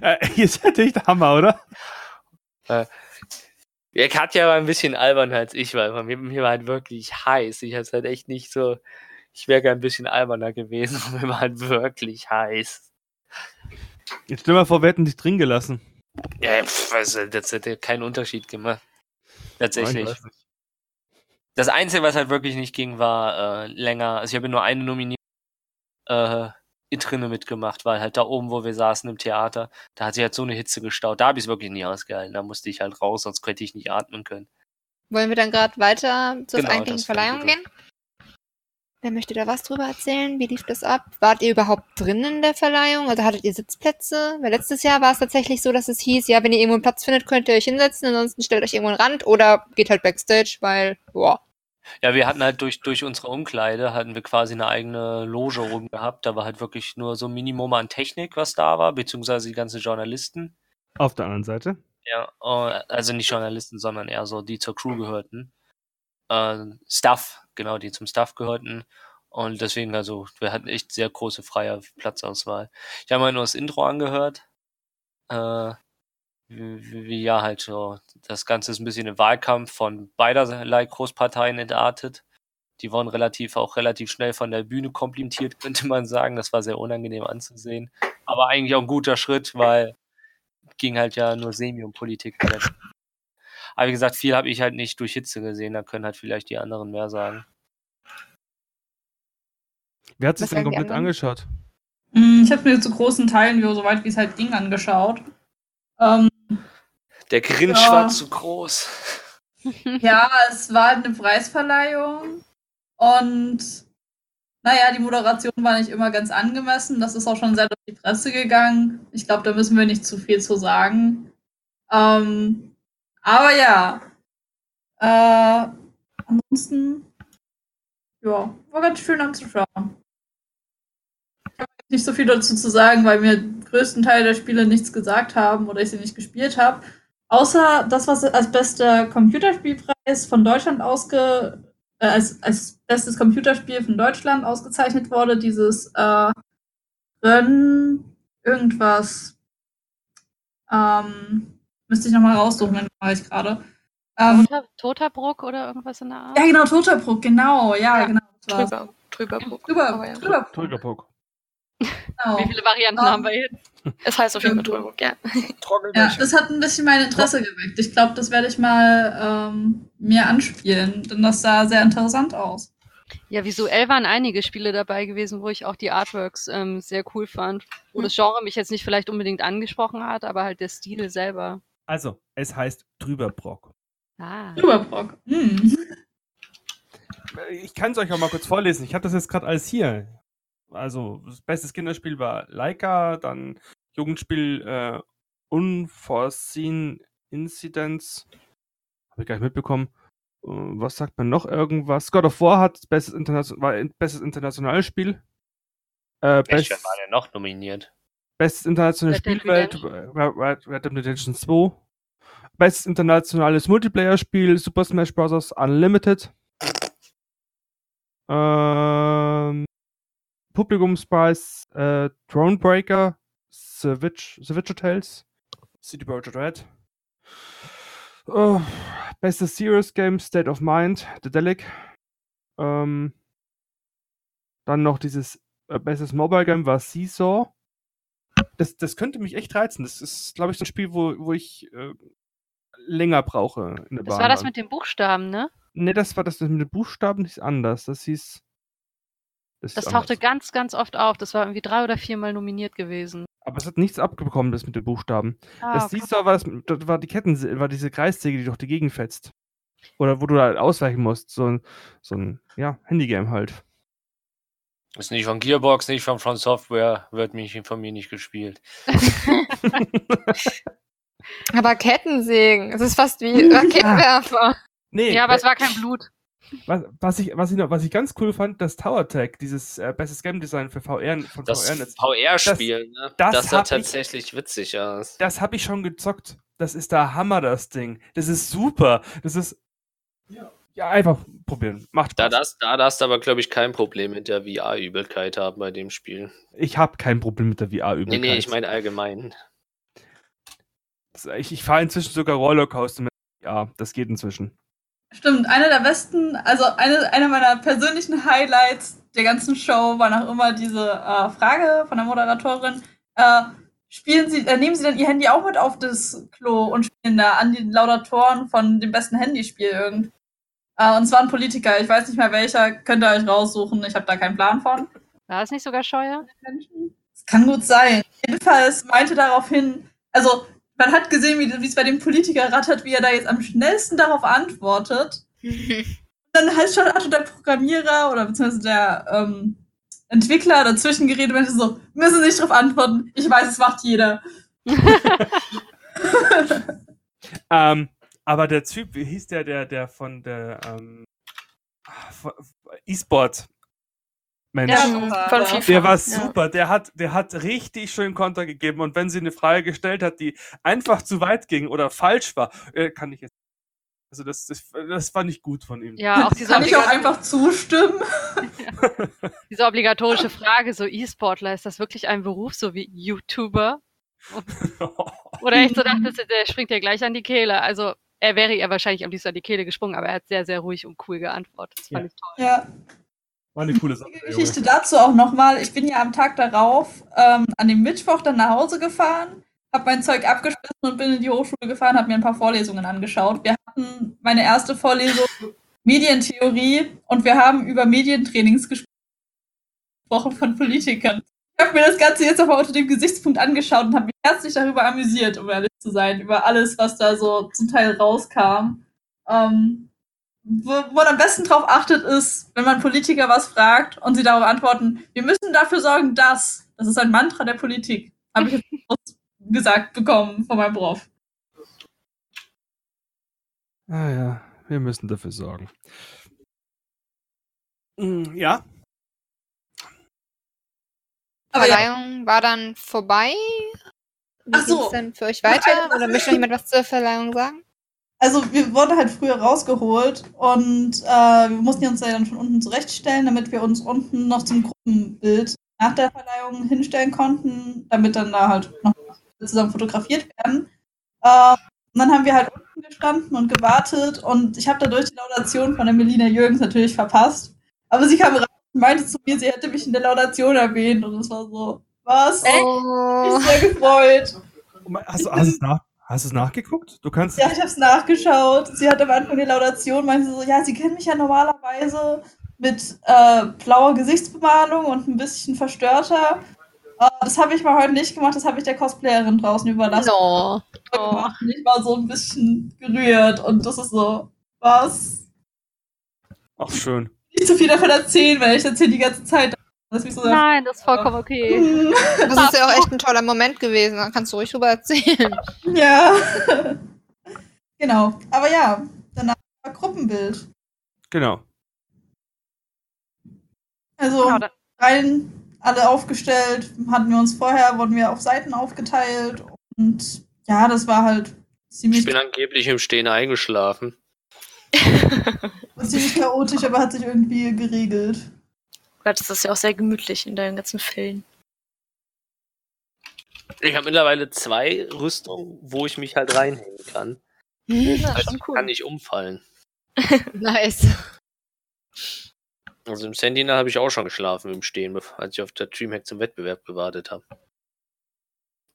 Äh, ihr seid echt der Hammer, oder? Äh, ja, Katja war ein bisschen alberner als ich, weil mir, mir war halt wirklich heiß. Ich hatte halt echt nicht so. Ich wäre gern ein bisschen alberner gewesen, aber mir war halt wirklich heiß. Jetzt stell mal vor, wir hätten dich drin gelassen. Ja, pff, also, das hätte keinen Unterschied gemacht. Tatsächlich. Das Einzige, was halt wirklich nicht ging, war äh, länger. Also ich habe nur eine Nominierung äh, drinnen mitgemacht, weil halt da oben, wo wir saßen im Theater, da hat sich halt so eine Hitze gestaut. Da habe ich es wirklich nie ausgehalten. Da musste ich halt raus, sonst könnte ich nicht atmen können. Wollen wir dann gerade weiter zur genau, eigentlichen Verleihung gehen? Wer möchte da was drüber erzählen? Wie lief das ab? Wart ihr überhaupt drin in der Verleihung? Also hattet ihr Sitzplätze? Weil letztes Jahr war es tatsächlich so, dass es hieß, ja, wenn ihr irgendwo einen Platz findet, könnt ihr euch hinsetzen, ansonsten stellt euch irgendwo einen Rand oder geht halt Backstage, weil, boah. Ja, wir hatten halt durch, durch unsere Umkleide hatten wir quasi eine eigene Loge rum gehabt. Da war halt wirklich nur so ein Minimum an Technik, was da war, beziehungsweise die ganzen Journalisten. Auf der anderen Seite? Ja, oh, also nicht Journalisten, sondern eher so, die zur Crew gehörten. Äh, Staff, genau, die zum Staff gehörten. Und deswegen, also, wir hatten echt sehr große freie Platzauswahl. Ich habe mal nur das Intro angehört. Äh, wie, ja halt so, das Ganze ist ein bisschen ein Wahlkampf von beiderlei Großparteien entartet. Die wurden relativ, auch relativ schnell von der Bühne komplimentiert, könnte man sagen. Das war sehr unangenehm anzusehen. Aber eigentlich auch ein guter Schritt, weil ging halt ja nur semi um Politik. Aber wie gesagt, viel habe ich halt nicht durch Hitze gesehen. Da können halt vielleicht die anderen mehr sagen. Wer hat sich denn komplett angeschaut? Hm, ich habe mir zu großen Teilen, so weit wie es halt ging, angeschaut. Ähm, der Grinch ja. war zu groß. Ja, es war eine Preisverleihung und naja, die Moderation war nicht immer ganz angemessen. Das ist auch schon sehr durch die Presse gegangen. Ich glaube, da müssen wir nicht zu viel zu sagen. Ähm, aber ja. Äh, ansonsten, ja, war ganz schön anzuschauen. Ich habe nicht so viel dazu zu sagen, weil mir größten Teil der Spiele nichts gesagt haben oder ich sie nicht gespielt habe. Außer das, was als bester Computerspielpreis von Deutschland ausge äh, als, als bestes Computerspiel von Deutschland ausgezeichnet wurde, dieses äh, Rön irgendwas. Ähm, müsste ich nochmal raussuchen, den mache ich gerade. Ähm, Toterbruck oder irgendwas in der Art? Ja, genau, Toterbruck, genau, ja, ja genau. Trüber, Trüberbruck. Trüber, ja. Trüber, Trüberbruck. Genau. Wie viele Varianten um, ähm, haben wir jetzt? Es heißt auf jeden Fall Trüberbruck, ja. ja, das hat ein bisschen mein Interesse geweckt. Ich glaube, das werde ich mal ähm, mir anspielen, denn das sah sehr interessant aus. Ja, visuell waren einige Spiele dabei gewesen, wo ich auch die Artworks ähm, sehr cool fand. Wo mhm. das Genre mich jetzt nicht vielleicht unbedingt angesprochen hat, aber halt der Stil selber. Also, es heißt Trüberbrock. Ah. Trüberbrock. Hm. Ich kann es euch auch mal kurz vorlesen. Ich habe das jetzt gerade alles hier. Also, das beste Kinderspiel war Leica, dann Jugendspiel äh, Unforeseen Incidents. Habe ich gar nicht mitbekommen. Äh, was sagt man noch irgendwas? God of War hat bestes, Internation war bestes internationales Spiel. Äh, Welcher war denn noch nominiert? Bestes internationales Spielwelt, Red, Red Dead Redemption 2. Bestes internationales Multiplayer-Spiel, Super Smash Bros. Unlimited. Ähm, Publikumspreis äh, Thronebreaker, The, Witch, The Witcher Tales, City Project Red. Oh, bestes Serious Game, State of Mind, The Delic. Ähm, dann noch dieses äh, bestes Mobile Game war Seesaw. Das, das könnte mich echt reizen. Das ist, glaube ich, so ein Spiel, wo, wo ich äh, länger brauche in der Das Bahn war das mit den Buchstaben, ne? Ne, das war das, das mit den Buchstaben nicht anders. Das hieß. Das, das tauchte anders. ganz, ganz oft auf. Das war irgendwie drei oder viermal nominiert gewesen. Aber es hat nichts abbekommen, das mit den Buchstaben. Ah, das okay. siehst du aber, das, das war die Ketten, war diese Kreissäge, die durch die Gegend fetzt. Oder wo du halt ausweichen musst. So ein, so ein ja, Handygame halt. Ist nicht von Gearbox, nicht von Front Software, wird mich von mir nicht gespielt. aber Kettensägen, es ist fast wie Raketenwerfer. Nee, ja, aber es war kein Blut. Was, was, ich, was, ich noch, was ich ganz cool fand, das Tower Tag, dieses äh, Bestes Game Design für VR von das VR-Spiel, ne? Das, das sah tatsächlich ich, witzig aus. Das habe ich schon gezockt. Das ist der Hammer, das Ding. Das ist super. Das ist. Ja, ja einfach probieren. Macht Spaß. Da darfst, da darfst du aber, glaube ich, kein Problem mit der VR-Übelkeit haben bei dem Spiel. Ich habe kein Problem mit der VR-Übelkeit. Nee, nee, ich meine allgemein. Ich, ich fahre inzwischen sogar Rollercoaster mit VR. Das geht inzwischen. Stimmt, einer der besten, also eine, eine meiner persönlichen Highlights der ganzen Show war noch immer diese äh, Frage von der Moderatorin. Äh, spielen Sie, äh, nehmen Sie dann Ihr Handy auch mit auf das Klo und spielen da an die Laudatoren von dem besten Handyspiel irgendwie. Äh, und es war ein Politiker, ich weiß nicht mehr welcher, könnt ihr euch raussuchen, ich habe da keinen Plan von. War es nicht sogar Scheuer? Das kann gut sein. Jedenfalls meinte daraufhin, also man hat gesehen, wie es bei dem Politiker rattert, wie er da jetzt am schnellsten darauf antwortet. dann halt schon hatte der Programmierer oder beziehungsweise der ähm, Entwickler dazwischen geredet und so, müssen nicht darauf antworten, ich weiß, es macht jeder. ähm, aber der Typ, wie hieß der, der, der von der ähm, E-Sport Mensch. Ja, FIFA. Der war super. Ja. Der, hat, der hat richtig schön Konter gegeben. Und wenn sie eine Frage gestellt hat, die einfach zu weit ging oder falsch war, äh, kann ich jetzt. Also das, das, das fand ich gut von ihm. Ja, auch diese kann ich auch einfach zustimmen. ja. Diese obligatorische Frage, so E-Sportler, ist das wirklich ein Beruf, so wie YouTuber? Oder echt so dachte, der springt ja gleich an die Kehle. Also er wäre ihr wahrscheinlich am liebsten an die Kehle gesprungen, aber er hat sehr, sehr ruhig und cool geantwortet. Das fand ja. ich toll. Ja. War eine coole Sache. Geschichte dazu auch nochmal. Ich bin ja am Tag darauf ähm, an dem Mittwoch dann nach Hause gefahren, habe mein Zeug abgeschlossen und bin in die Hochschule gefahren, habe mir ein paar Vorlesungen angeschaut. Wir hatten meine erste Vorlesung Medientheorie und wir haben über Medientrainings gesprochen von Politikern. Ich habe mir das Ganze jetzt aber unter dem Gesichtspunkt angeschaut und habe mich herzlich darüber amüsiert, um ehrlich zu sein, über alles, was da so zum Teil rauskam. Ähm, wo, wo man am besten drauf achtet, ist, wenn man Politiker was fragt und sie darauf antworten, wir müssen dafür sorgen, dass. Das ist ein Mantra der Politik. Habe ich jetzt gesagt bekommen von meinem Prof. Ah ja, wir müssen dafür sorgen. Hm, ja. Aber Verleihung ja. war dann vorbei. Wie Ach so. denn für euch weiter? Oder möchte noch jemand was zur Verleihung sagen? Also wir wurden halt früher rausgeholt und äh, wir mussten uns dann von unten zurechtstellen, damit wir uns unten noch zum Gruppenbild nach der Verleihung hinstellen konnten, damit dann da halt noch zusammen fotografiert werden. Äh, und dann haben wir halt unten gestanden und gewartet und ich habe dadurch die Laudation von der Melina Jürgens natürlich verpasst. Aber sie kam rein und meinte zu mir, sie hätte mich in der Laudation erwähnt und es war so, was? Oh. Ich bin sehr gefreut. Hast, hast, du es nach, Hast du es nachgeguckt? Du kannst. Ja, ich habe es nachgeschaut. Sie hat am Anfang der Laudation meinte so, ja, sie kennen mich ja normalerweise mit äh, blauer Gesichtsbemalung und ein bisschen verstörter. Uh, das habe ich mal heute nicht gemacht, das habe ich der Cosplayerin draußen überlassen. No. Oh. Ich war so ein bisschen gerührt und das ist so, was? Ach, schön. Nicht zu viel davon erzählen, weil ich erzähle die ganze Zeit das so Nein, das ist vollkommen okay. Das ist ja auch echt ein toller Moment gewesen. Da kannst du ruhig drüber erzählen. Ja. genau. Aber ja, danach war Gruppenbild. Genau. Also genau, rein alle aufgestellt, hatten wir uns vorher, wurden wir auf Seiten aufgeteilt und ja, das war halt ziemlich. Ich bin angeblich im Stehen eingeschlafen. ziemlich chaotisch, aber hat sich irgendwie geregelt. Gott, das ist ja auch sehr gemütlich in deinen ganzen Fällen. Ich habe mittlerweile zwei Rüstungen, wo ich mich halt reinhängen kann. Ja, also ich cool. kann nicht umfallen. nice. Also im Sentinel habe ich auch schon geschlafen im Stehen, als ich auf der Dreamhack zum Wettbewerb gewartet habe.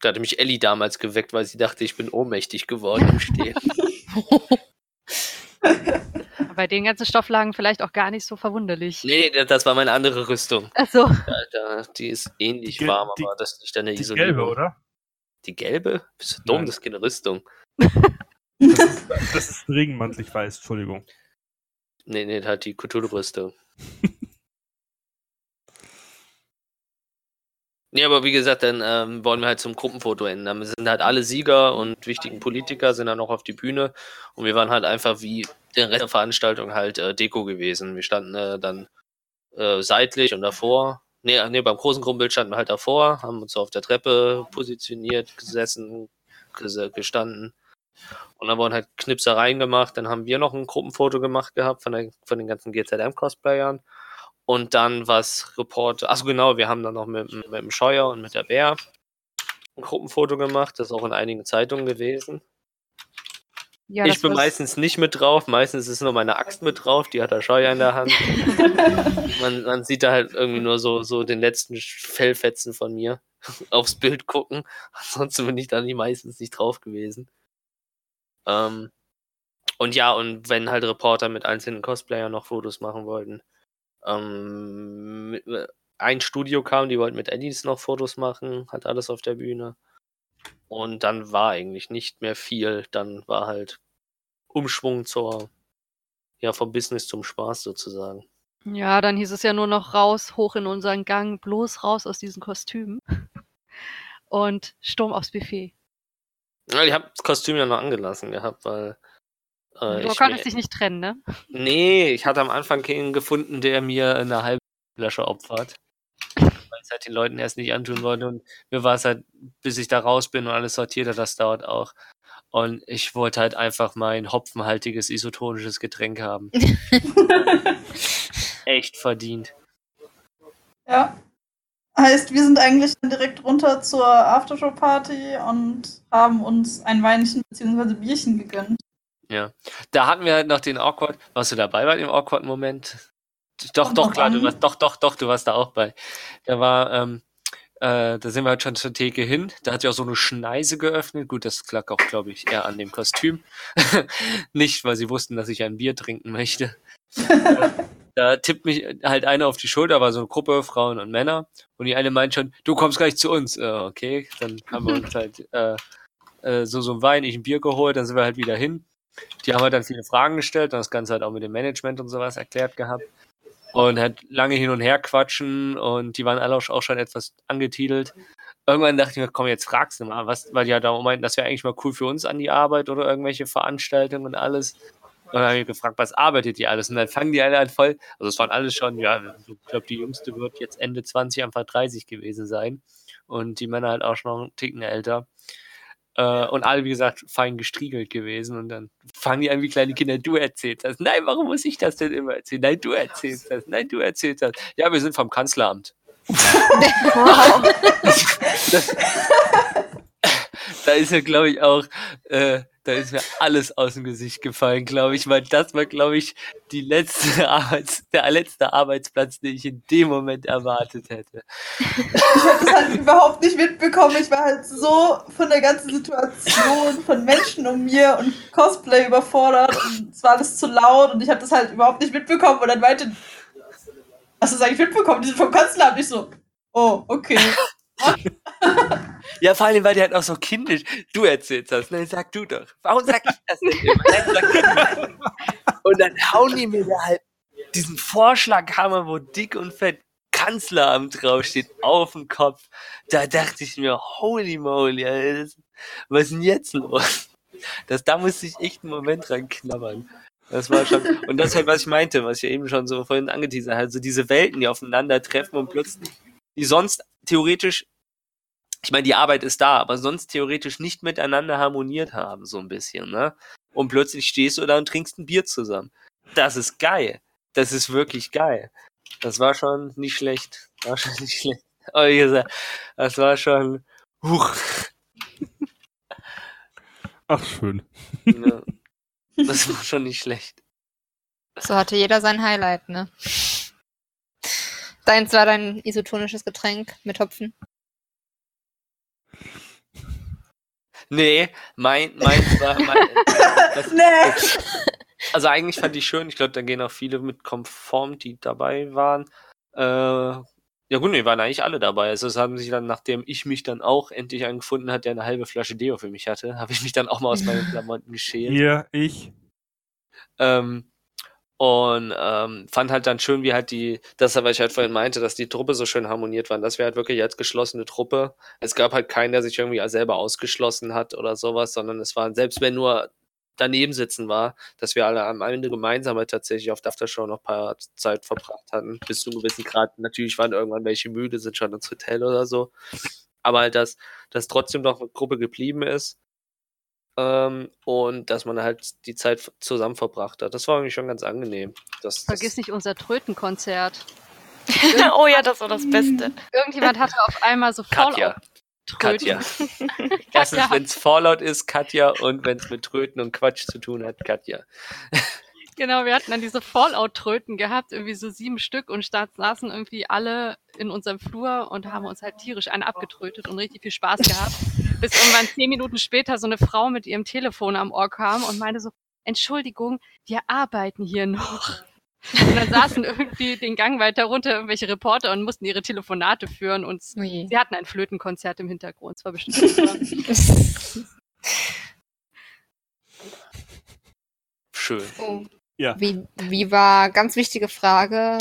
Da hatte mich Ellie damals geweckt, weil sie dachte, ich bin ohnmächtig geworden im Stehen. Bei den ganzen Stofflagen vielleicht auch gar nicht so verwunderlich. Nee, das war meine andere Rüstung. Ach so. Ja, die ist ähnlich die, warm, aber das ist nicht eine Die gelbe, oder? Die gelbe? Bist du dumm? Nein. Das ist keine Rüstung. Das ist, das ist ein Regenmantel, ich weiß, Entschuldigung. Nee, nee, halt die Cthulhu-Rüstung. Nee, aber wie gesagt, dann ähm, wollen wir halt zum Gruppenfoto enden. Dann sind halt alle Sieger und wichtigen Politiker sind dann noch auf die Bühne und wir waren halt einfach wie der Rest der Veranstaltung halt äh, Deko gewesen. Wir standen äh, dann äh, seitlich und davor. Nee, nee, beim großen Gruppenbild standen wir halt davor, haben uns so auf der Treppe positioniert, gesessen, ges gestanden. Und dann wurden halt Knipsereien gemacht. Dann haben wir noch ein Gruppenfoto gemacht gehabt von, der, von den ganzen GZM-Cosplayern. Und dann was Reporter, achso genau, wir haben dann noch mit, mit dem Scheuer und mit der Bär ein Gruppenfoto gemacht, das ist auch in einigen Zeitungen gewesen. Ja, ich bin meistens nicht mit drauf, meistens ist nur meine Axt mit drauf, die hat der Scheuer in der Hand. man, man sieht da halt irgendwie nur so, so den letzten Fellfetzen von mir aufs Bild gucken. Ansonsten bin ich da nie meistens nicht drauf gewesen. Ähm, und ja, und wenn halt Reporter mit einzelnen Cosplayern noch Fotos machen wollten, ähm, äh, ein Studio kam, die wollten mit Eddies noch Fotos machen, hat alles auf der Bühne. Und dann war eigentlich nicht mehr viel. Dann war halt Umschwung zur, ja, vom Business zum Spaß sozusagen. Ja, dann hieß es ja nur noch raus, hoch in unseren Gang, bloß raus aus diesen Kostümen. Und Sturm aufs Buffet. Ja, ich habe das Kostüm ja noch angelassen gehabt, weil äh, du konntest dich nicht trennen, ne? Nee, ich hatte am Anfang keinen gefunden, der mir eine halbe Flasche opfert. Weil ich es halt den Leuten erst nicht antun wollte. Und mir war es halt, bis ich da raus bin und alles sortiert das dauert auch. Und ich wollte halt einfach mein hopfenhaltiges isotonisches Getränk haben. Echt verdient. Ja. Heißt, wir sind eigentlich direkt runter zur Aftershow-Party und haben uns ein Weinchen bzw. Bierchen gegönnt. Ja. Da hatten wir halt noch den Awkward. Warst du dabei bei dem Awkward-Moment? Doch, doch, klar, du warst, doch, doch, doch, du warst da auch bei. Da war, ähm, äh, da sind wir halt schon zur Theke hin. Da hat ja auch so eine Schneise geöffnet. Gut, das lag auch, glaube ich, eher an dem Kostüm. Nicht, weil sie wussten, dass ich ein Bier trinken möchte. da tippt mich halt einer auf die Schulter, war so eine Gruppe, Frauen und Männer. Und die eine meint schon, du kommst gleich zu uns. Äh, okay, dann haben wir uns halt äh, äh, so, so ein Wein, ich ein Bier geholt, dann sind wir halt wieder hin. Die haben halt dann viele Fragen gestellt und das Ganze halt auch mit dem Management und sowas erklärt gehabt. Und halt lange hin und her quatschen und die waren alle auch schon etwas angetitelt. Irgendwann dachte ich mir, komm, jetzt fragst du mal, was, weil die halt auch meinten, das wäre eigentlich mal cool für uns an die Arbeit oder irgendwelche Veranstaltungen und alles. Und dann habe ich gefragt, was arbeitet ihr alles? Und dann fangen die alle an voll, also es waren alles schon, ja, ich glaube, die jüngste wird jetzt Ende 20, Anfang 30 gewesen sein. Und die Männer halt auch schon noch einen Ticken älter. Äh, und alle, wie gesagt, fein gestriegelt gewesen. Und dann fangen die an wie kleine Kinder, du erzählst das. Nein, warum muss ich das denn immer erzählen? Nein, du erzählst das. Nein, du erzählst das. Ja, wir sind vom Kanzleramt. das, da ist ja, glaube ich, auch äh, da ist mir alles aus dem Gesicht gefallen, glaube ich, weil das war, glaube ich, die letzte Arbeits-, der letzte Arbeitsplatz, den ich in dem Moment erwartet hätte. Ich habe das halt überhaupt nicht mitbekommen. Ich war halt so von der ganzen Situation, von Menschen um mir und Cosplay überfordert und es war alles zu laut und ich habe das halt überhaupt nicht mitbekommen und dann meinte, hast du das eigentlich mitbekommen? Die sind vom Kanzleramt. Ich so, oh, okay. Ja, vor allem, weil die halt auch so kindisch. Du erzählst das, ne? Sag du doch. Warum sag ich das immer? und dann hauen die mir da halt diesen Vorschlaghammer, wo dick und fett Kanzleramt draufsteht, auf den Kopf. Da dachte ich mir, holy moly, was ist denn jetzt los? Das, da musste ich echt einen Moment dran knabbern. Das war schon, und das ist halt, was ich meinte, was ich ja eben schon so vorhin angeteasert habe, so diese Welten, die aufeinandertreffen und plötzlich, die sonst theoretisch, ich meine, die Arbeit ist da, aber sonst theoretisch nicht miteinander harmoniert haben, so ein bisschen, ne? Und plötzlich stehst du da und trinkst ein Bier zusammen. Das ist geil. Das ist wirklich geil. Das war schon nicht schlecht. War schon nicht schlecht. Aber wie gesagt, das war schon, huch. Ach, schön. Ja. Das war schon nicht schlecht. So hatte jeder sein Highlight, ne? Deins war dein isotonisches Getränk mit Hopfen. Nee, mein, meins war. Mein, das, nee. also eigentlich fand ich schön, ich glaube, da gehen auch viele mit konform, die dabei waren. Äh, ja gut, nee, waren eigentlich alle dabei. Also es haben sich dann, nachdem ich mich dann auch endlich einen gefunden hat, der eine halbe Flasche Deo für mich hatte, habe ich mich dann auch mal aus meinen Klamotten geschält. Hier, ich. Ähm, und ähm, fand halt dann schön, wie halt die, das, was ich halt vorhin meinte, dass die Truppe so schön harmoniert war. Das wäre halt wirklich als geschlossene Truppe. Es gab halt keinen, der sich irgendwie selber ausgeschlossen hat oder sowas, sondern es war, selbst wenn nur daneben sitzen war, dass wir alle am Ende gemeinsam halt tatsächlich auf der Aftershow noch ein paar Zeit verbracht hatten, bis zu einem gewissen Grad. Natürlich waren irgendwann welche müde, sind schon ins Hotel oder so. Aber halt, dass, dass trotzdem noch eine Gruppe geblieben ist ähm, und dass man halt die Zeit zusammen verbracht hat. Das war irgendwie schon ganz angenehm. Das, Vergiss das nicht unser Trötenkonzert. oh ja, das war das Beste. Irgendjemand hatte auf einmal so voll Katja. Katja. Erstens, wenn es Fallout ist, Katja und wenn es mit Tröten und Quatsch zu tun hat, Katja. Genau, wir hatten dann diese Fallout-Tröten gehabt, irgendwie so sieben Stück und saßen irgendwie alle in unserem Flur und haben uns halt tierisch eine abgetrötet und richtig viel Spaß gehabt. Bis irgendwann zehn Minuten später so eine Frau mit ihrem Telefon am Ohr kam und meinte so, Entschuldigung, wir arbeiten hier noch. Und dann saßen irgendwie den Gang weiter runter irgendwelche Reporter und mussten ihre Telefonate führen und Ui. sie hatten ein Flötenkonzert im Hintergrund. Es war bestimmt. Schön. Oh. Ja. Wie, wie war, ganz wichtige Frage,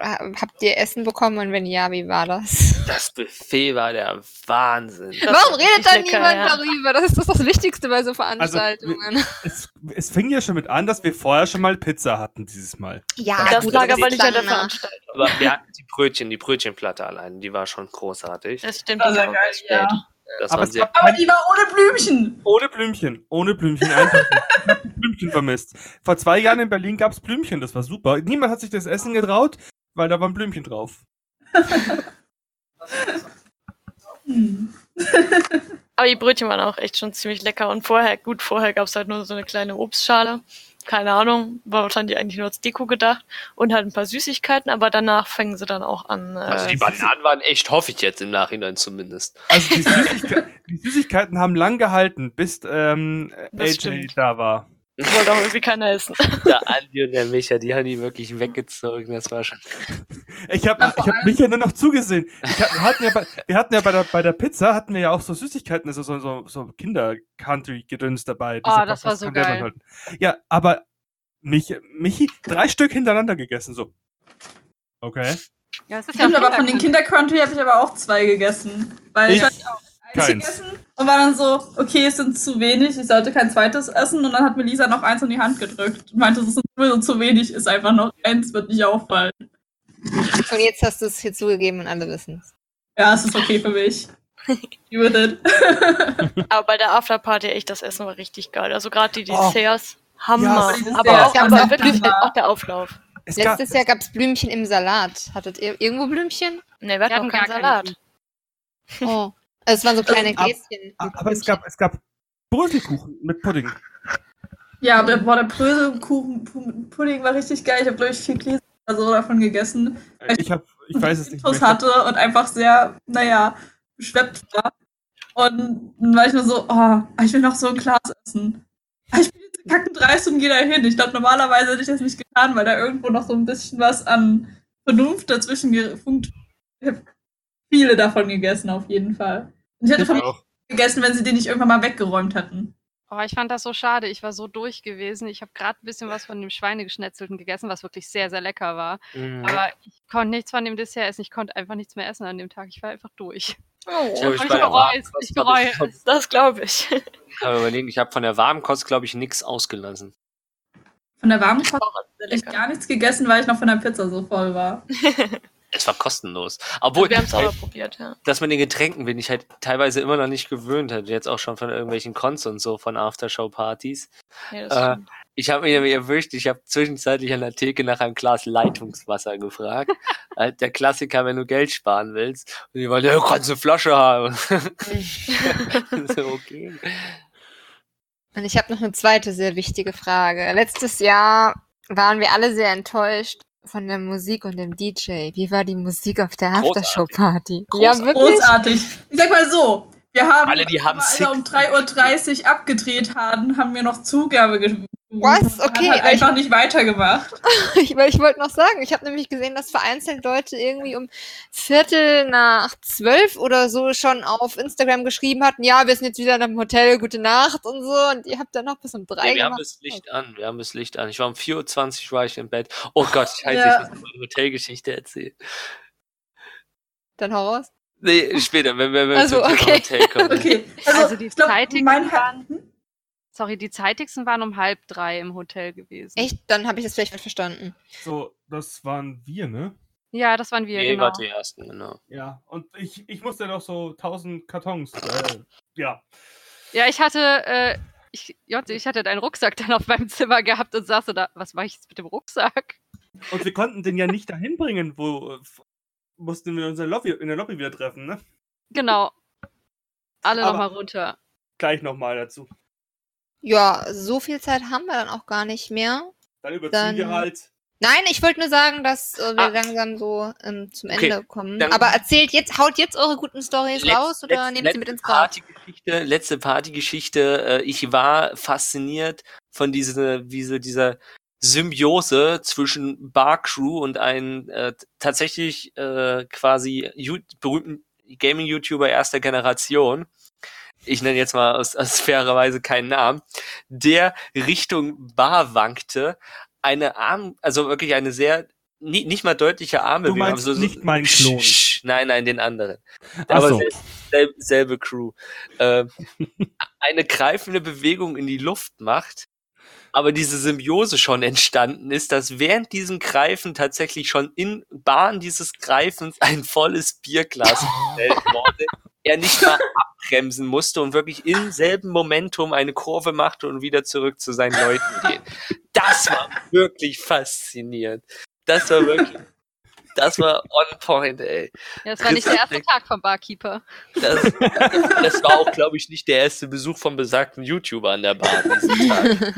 habt ihr Essen bekommen und wenn ja, wie war das? Das Buffet war der Wahnsinn. Das Warum redet da niemand ja. darüber? Das ist das, das Wichtigste bei so Veranstaltungen. Also, es, es, fing ja schon mit an, dass wir vorher schon mal Pizza hatten dieses Mal. Ja, das, das lag aber nicht an der Veranstaltung. Aber wir hatten die Brötchen, die Brötchenplatte allein, die war schon großartig. Das stimmt, das war geil, ja. Das aber, war aber die war ohne Blümchen. Ohne Blümchen. Ohne Blümchen. ich habe Blümchen vermisst. Vor zwei Jahren in Berlin gab es Blümchen. Das war super. Niemand hat sich das Essen getraut, weil da waren Blümchen drauf. aber die Brötchen waren auch echt schon ziemlich lecker. Und vorher, gut, vorher gab es halt nur so eine kleine Obstschale keine Ahnung, war wahrscheinlich eigentlich nur als Deko gedacht und halt ein paar Süßigkeiten, aber danach fangen sie dann auch an. Äh, also die Bananen waren echt, hoffe ich jetzt im Nachhinein zumindest. Also die, Süßigke die Süßigkeiten haben lang gehalten, bis ähm, AJ stimmt. da war. Wollte auch irgendwie keiner essen. Der Andi und der Micha, die haben die wirklich weggezogen, das war schon. Ich habe ich hab Micha nur noch zugesehen. Hab, wir hatten ja, bei, wir hatten ja bei, der, bei der Pizza hatten wir ja auch so Süßigkeiten, also so, so, so Kinder-Country-Gedöns dabei. Oh, das war so geil. Halt. Ja, aber mich, Michi, drei Stück hintereinander gegessen, so. Okay. Ja, das ist ja aber von den Kinder-Country habe ich aber auch zwei gegessen. Weil ich, ich auch eins gegessen und war dann so, okay, es sind zu wenig, ich sollte kein zweites essen. Und dann hat mir Lisa noch eins in die Hand gedrückt und meinte, es ist sowieso zu wenig, ist einfach noch eins, wird nicht auffallen. Und jetzt hast du es hier zugegeben und alle wissen es. Ja, es ist okay für mich. You with it. aber bei der Afterparty echt, das Essen war richtig geil. Also gerade die oh. Desserts, oh. Hammer. Ja, aber, auch, aber wirklich auch der Auflauf. Es Letztes Jahr gab es Blümchen im Salat. Hattet ihr irgendwo Blümchen? Ne, wir hatten keinen Salat. Oh. Also es waren so kleine Gläschen. Aber, aber es gab, es gab Bröselkuchen mit Pudding. Ja, aber boah, der Bröselkuchen Pudding war richtig geil. Ich habe, glaube ich, vier Gläser so davon gegessen. Ich, hab, ich weiß es nicht mehr. hatte und einfach sehr, naja, beschweppt war. Und dann war ich nur so, oh, ich will noch so ein Glas essen. Ich bin jetzt kacken dreist und gehe da hin. Ich glaube, normalerweise hätte ich das nicht getan, weil da irgendwo noch so ein bisschen was an Vernunft dazwischen gefunkt. Ich habe viele davon gegessen, auf jeden Fall. Und ich hätte von gegessen, wenn sie den nicht irgendwann mal weggeräumt hätten. Oh, ich fand das so schade. Ich war so durch gewesen. Ich habe gerade ein bisschen was von dem Schweinegeschnetzelten gegessen, was wirklich sehr, sehr lecker war. Mhm. Aber ich konnte nichts von dem Dessert essen. Ich konnte einfach nichts mehr essen an dem Tag. Ich war einfach durch. Oh, ich, ich bereue es. Ich bereue es. Das glaube ich. Aber überlegen, ich habe von der Warmkost, glaube ich, nichts ausgelassen. Von der Warmkost habe ich gar nichts gegessen, weil ich noch von der Pizza so voll war. Es war kostenlos. Obwohl, wir haben es aber probiert, ja. Dass man den Getränken bin ich halt teilweise immer noch nicht gewöhnt hat. Jetzt auch schon von irgendwelchen Cons und so, von Aftershow-Partys. Ja, äh, ich habe mich nämlich erwischt, ich habe zwischenzeitlich an der Theke nach einem Glas Leitungswasser gefragt. halt der Klassiker, wenn du Geld sparen willst. Und die wollen, ja, du kannst eine Flasche haben. so, okay. Und ich habe noch eine zweite sehr wichtige Frage. Letztes Jahr waren wir alle sehr enttäuscht von der Musik und dem DJ. Wie war die Musik auf der Aftershow-Party? Ja, wirklich. Großartig. Ich sag mal so, wir haben, alle, die haben alle um 3.30 Uhr abgedreht haben, haben wir noch Zugabe Was? Okay. Hat einfach nicht weitergemacht. ich, weil ich wollte noch sagen, ich habe nämlich gesehen, dass vereinzelt Leute irgendwie um Viertel nach zwölf oder so schon auf Instagram geschrieben hatten, ja, wir sind jetzt wieder in einem Hotel, gute Nacht und so. Und ihr habt dann noch bis um drei ja, wir gemacht. haben das Licht an, wir haben das Licht an. Ich war um 4.20 Uhr war ich im Bett. Oh Gott, scheiße, ja. ich muss meine Hotelgeschichte erzählen. Dann hau raus. Nee, später, wenn, wenn wir also, zum okay. Hotel kommen. okay. Also, also die zeitigsten waren, sorry, die zeitigsten waren um halb drei im Hotel gewesen. Echt? Dann habe ich das vielleicht verstanden. So, das waren wir, ne? Ja, das waren wir, Nee, genau. war die ersten, genau. Ja, und ich, ich musste noch so 1000 Kartons. Äh, ja. Ja, ich hatte, äh, ich, Jotte, ich hatte deinen Rucksack dann auf meinem Zimmer gehabt und saß so da, was mache ich jetzt mit dem Rucksack? Und wir konnten den ja nicht dahin bringen, wo mussten wir uns in der Lobby, in der Lobby wieder treffen, ne? Genau. Alle nochmal runter. Gleich nochmal dazu. Ja, so viel Zeit haben wir dann auch gar nicht mehr. Dann überziehen Dann- wir halt. Nein, ich wollte nur sagen, dass äh, wir Ah. langsam so ähm, zum Okay, Ende kommen. dann- Aber erzählt jetzt, haut jetzt eure guten Stories Letz- raus oder letz- nehmt sie mit ins Grab? Partygeschichte, letzte Partygeschichte. Äh, ich war fasziniert von dieser, wie so dieser Symbiose zwischen Bar-Crew und einem äh, tatsächlich äh, quasi berühmten Gaming-YouTuber erster Generation. Ich nenne jetzt mal aus, aus fairerweise keinen Namen, der Richtung Bar wankte, eine Arm, also wirklich eine sehr nie, nicht mal deutliche Armbewegung. meinst so, so, nicht meinen Klon? Sch- Nein, nein, den anderen. Ach Aber so. sel selbe, selbe Crew. Ähm, eine greifende Bewegung in die Luft macht, aber diese Symbiose schon entstanden ist, dass während diesem Greifen tatsächlich schon in Bahn dieses Greifens ein volles Bierglas gestellt wurde. Er nicht mal abbremsen musste und wirklich im selben Momentum eine Kurve machte und wieder zurück zu seinen Leuten geht. Das war wirklich faszinierend. Das war wirklich, das war on point, ey. Ja, das war nicht der erste. Tag vom Barkeeper. Das, das war auch, glaube ich, nicht der erste Besuch vom besagten YouTuber an der Bar an diesem Tag.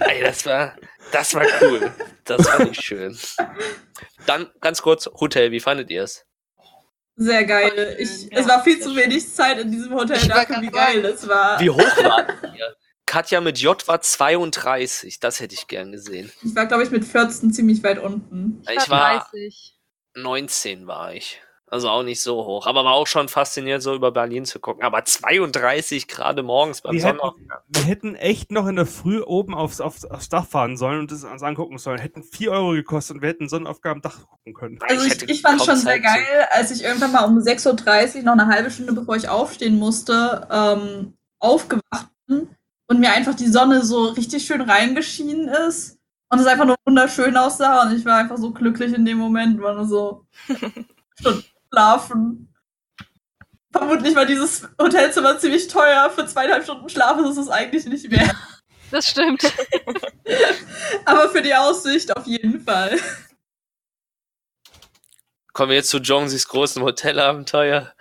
Ey, das war, das war cool. Das fand ich schön. Dann ganz kurz, Hotel, wie fandet ihr es? Sehr geil. Ich, ja, es war viel zu schön. wenig Zeit in diesem Hotel dafür, wie geil es war. Wie hoch war ihr? Katja mit J war 32, das hätte ich gern gesehen. Ich war, glaube ich, mit 14 ziemlich weit unten. Ich war 30. 19 war ich. Also auch nicht so hoch. Aber war auch schon fasziniert, so über Berlin zu gucken. Aber 32 gerade morgens beim Wir hätten, Sonnenaufgang. wir hätten echt noch in der Früh oben aufs, aufs, aufs Dach fahren sollen und das uns angucken sollen. Hätten 4 Euro gekostet und wir hätten Sonnenaufgang am Dach gucken können. Also ich, hätte ich fand schon sehr zu- geil, als ich irgendwann mal um 6.30 Uhr, noch eine halbe Stunde bevor ich aufstehen musste, ähm, aufgewacht bin und mir einfach die Sonne so richtig schön reingeschienen ist und es einfach nur wunderschön aussah und ich war einfach so glücklich in dem Moment, war nur so Stunden schlafen. Vermutlich war dieses Hotelzimmer ziemlich teuer. Für zweieinhalb Stunden Schlaf ist es eigentlich nicht mehr. Das stimmt. Aber für die Aussicht auf jeden Fall. Kommen wir jetzt zu Jonesy's großen Hotelabenteuer.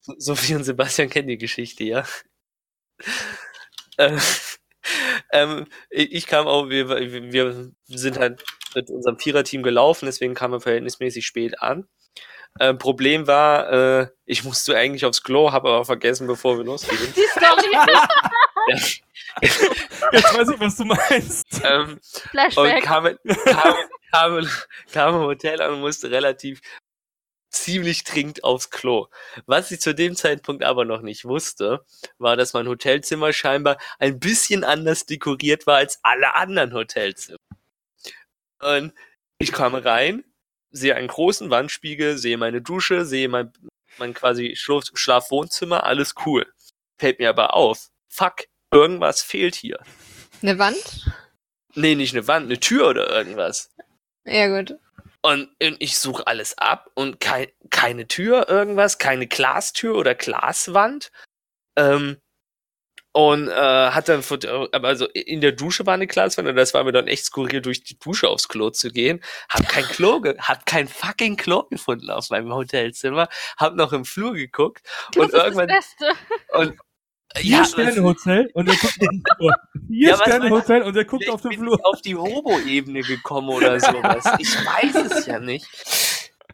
Sophie und Sebastian kennen die Geschichte, ja. Äh, ähm, ich kam auch, wir, wir sind halt mit unserem Viererteam gelaufen, deswegen kamen wir verhältnismäßig spät an. Ähm, Problem war, äh, ich musste eigentlich aufs Klo, habe aber vergessen, bevor wir losgingen. Die Story. Jetzt weiß ich, was du meinst. ähm, und Flashback. kam, kam, kam, kam im Hotel an und musste relativ ziemlich dringend aufs Klo. Was ich zu dem Zeitpunkt aber noch nicht wusste, war, dass mein Hotelzimmer scheinbar ein bisschen anders dekoriert war als alle anderen Hotelzimmer. Und ich komme rein, sehe einen großen Wandspiegel, sehe meine Dusche, sehe mein, mein quasi Schlaf Schlafwohnzimmer, alles cool. Fällt mir aber auf, fuck, irgendwas fehlt hier. Eine Wand? Nee, nicht eine Wand, eine Tür oder irgendwas. Ja, gut. Und ich suche alles ab und kein, keine Tür, irgendwas, keine Glastür oder Glaswand. Ähm, und äh, hat dann, also in der Dusche war eine Glaswand und das war mir dann echt skurril, durch die Dusche aufs Klo zu gehen. Hab kein Klo, ge hab kein fucking Klo gefunden auf meinem Hotelzimmer. Hab noch im Flur geguckt Das und ist das irgendwann, Beste. und Vier ja, Sterne Hotel und er guckt auf den Flur. Vier Ja, Sterne? Hotel und er guckt auf den Flur. ich auf die Hobo-Ebene gekommen oder sowas. Ich weiß es ja nicht.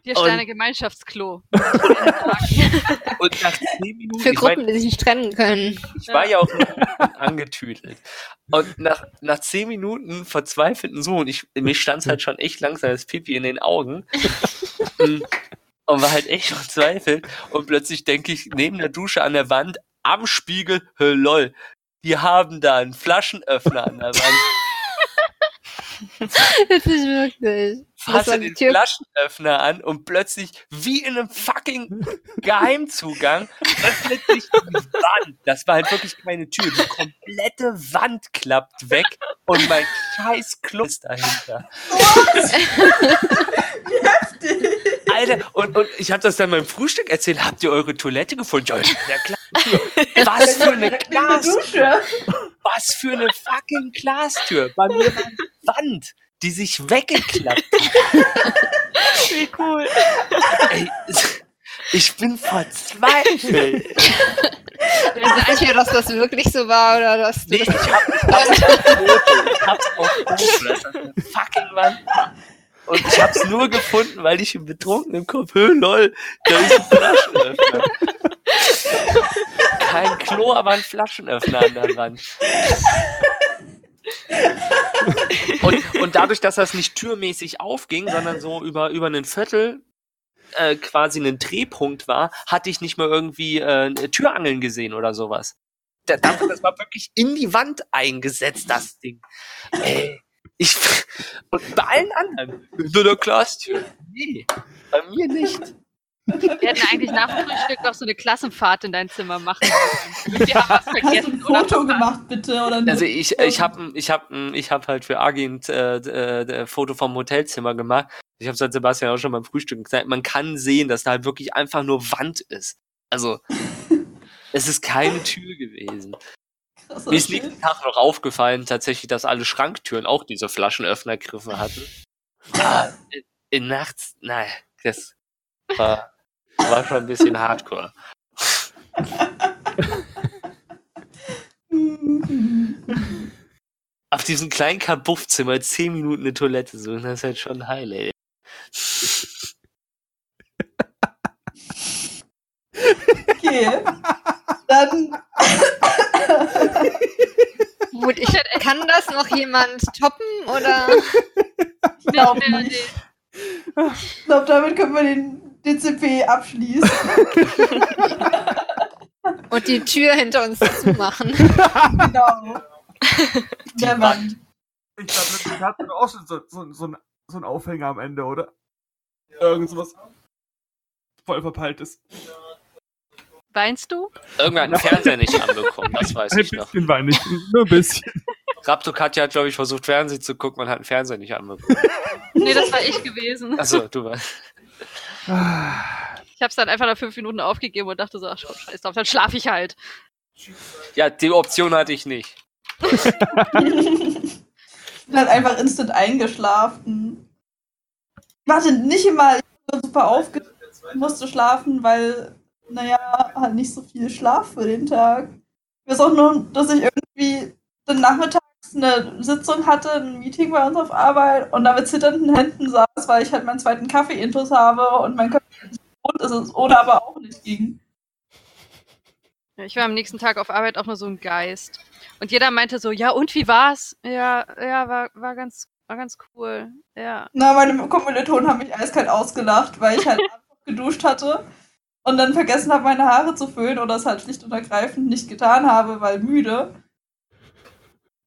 Vier Sterne Gemeinschaftsklo. und nach zehn Minuten. Für Gruppen, mein, die sich nicht trennen können. Ich war ja auch angetüdelt. Und nach, nach zehn Minuten verzweifelten so, und ich, mir stand halt schon echt langsam das Pipi in den Augen. und war halt echt verzweifelt. Und plötzlich denke ich, neben der Dusche an der Wand, am Spiegel, lol, die haben da einen Flaschenöffner an der Wand. Das ist wirklich. Fasse den Tür. Flaschenöffner an und plötzlich, wie in einem fucking Geheimzugang, öffnet sich die Wand. Das war halt wirklich keine Tür. Die komplette Wand klappt weg und mein scheiß Klo ist dahinter. Was? wie heftig. Alter, und, und ich habe das dann beim Frühstück erzählt. Habt ihr eure Toilette gefunden? Ja, klar. Was für eine Glastür. Was für eine fucking Glastür. Bei mir war eine Wand, die sich weggeklappt hat. Wie cool. Ey, ich bin verzweifelt. Weiß nicht, dass das wirklich so war oder dass nee, ich hab, ich hab's auf Foto. Ich hab's auf Foto. Das ist eine fucking Wand. Und ich hab's nur gefunden, weil ich im betrunkenen Kopf, hö, lol, da ist ein Flaschenöffner. Kein Klo, aber ein Flaschenöffner an der Wand. und, und dadurch, dass das nicht türmäßig aufging, sondern so über, über einen Viertel äh, quasi ein Drehpunkt war, hatte ich nicht mehr irgendwie äh, Türangeln gesehen oder sowas. Das, das war wirklich in die Wand eingesetzt, das Ding. Ey. Ich, und bei allen anderen. So der Glastür. Nee, bei mir nicht. Wir hätten eigentlich nach dem Frühstück noch so eine Klassenfahrt in dein Zimmer machen können. Wir haben was vergessen. Hast du ein Foto gemacht, bitte? Oder also ich, ich habe ich hab, ich hab halt für Agi ein äh, äh, Foto vom Hotelzimmer gemacht. Ich habe es halt Sebastian auch schon beim Frühstück gesagt. Man kann sehen, dass da halt wirklich einfach nur Wand ist. Also, es ist keine Tür gewesen. Mir ist nächsten Tag noch aufgefallen, tatsächlich, dass alle Schranktüren auch diese Flaschenöffnergriffe hatten. Ja, in, in nachts, nein, das war, war schon ein bisschen hardcore. Auf diesem kleinen Kabuffzimmer 10 Minuten eine Toilette suchen, das ist halt schon heil, ey. Okay. Dann Gut, ich kann das noch jemand toppen oder? Ich glaube nicht. Ich glaube, damit können wir den DCP abschließen. Und die Tür hinter uns zumachen. genau. Der Wand. Ich glaube, das hat auch schon so, so, so, ein, so ein Aufhänger am Ende, oder? Irgend sowas voll verpeilt ist. Weinst du? Irgendwann einen Fernseher nicht anbekommen, das weiß ich noch. Ein bisschen weine ich, nur ein bisschen. Raptor Katja hat, glaube ich, versucht, Fernsehen zu gucken und hat einen Fernseher nicht anbekommen. nee, das war ich gewesen. Achso, du warst. Ich habe es dann einfach nach fünf Minuten aufgegeben und dachte so, ach scheiß drauf, dann schlafe ich halt. Ja, die Option hatte ich nicht. ich bin halt einfach instant eingeschlafen. Warte, nicht immer, ich war super aufgeregt, musste schlafen, weil naja, halt nicht so viel Schlaf für den Tag. Ich weiß auch nur, dass ich irgendwie dann nachmittags eine Sitzung hatte, ein Meeting bei uns auf Arbeit und da mit zitternden Händen saß, weil ich halt meinen zweiten Kaffee-Intus habe und mein Kaffee rund ist es oder aber auch nicht ging. Ja, ich war am nächsten Tag auf Arbeit auch nur so ein Geist. Und jeder meinte so, ja, und wie war's? Ja, ja, war, war ganz, war ganz cool. Ja. Na, meine Kommilitonen haben mich eiskalt ausgelacht, weil ich halt geduscht hatte und dann vergessen habe, meine Haare zu föhnen oder es halt schlicht und ergreifend nicht getan habe, weil müde.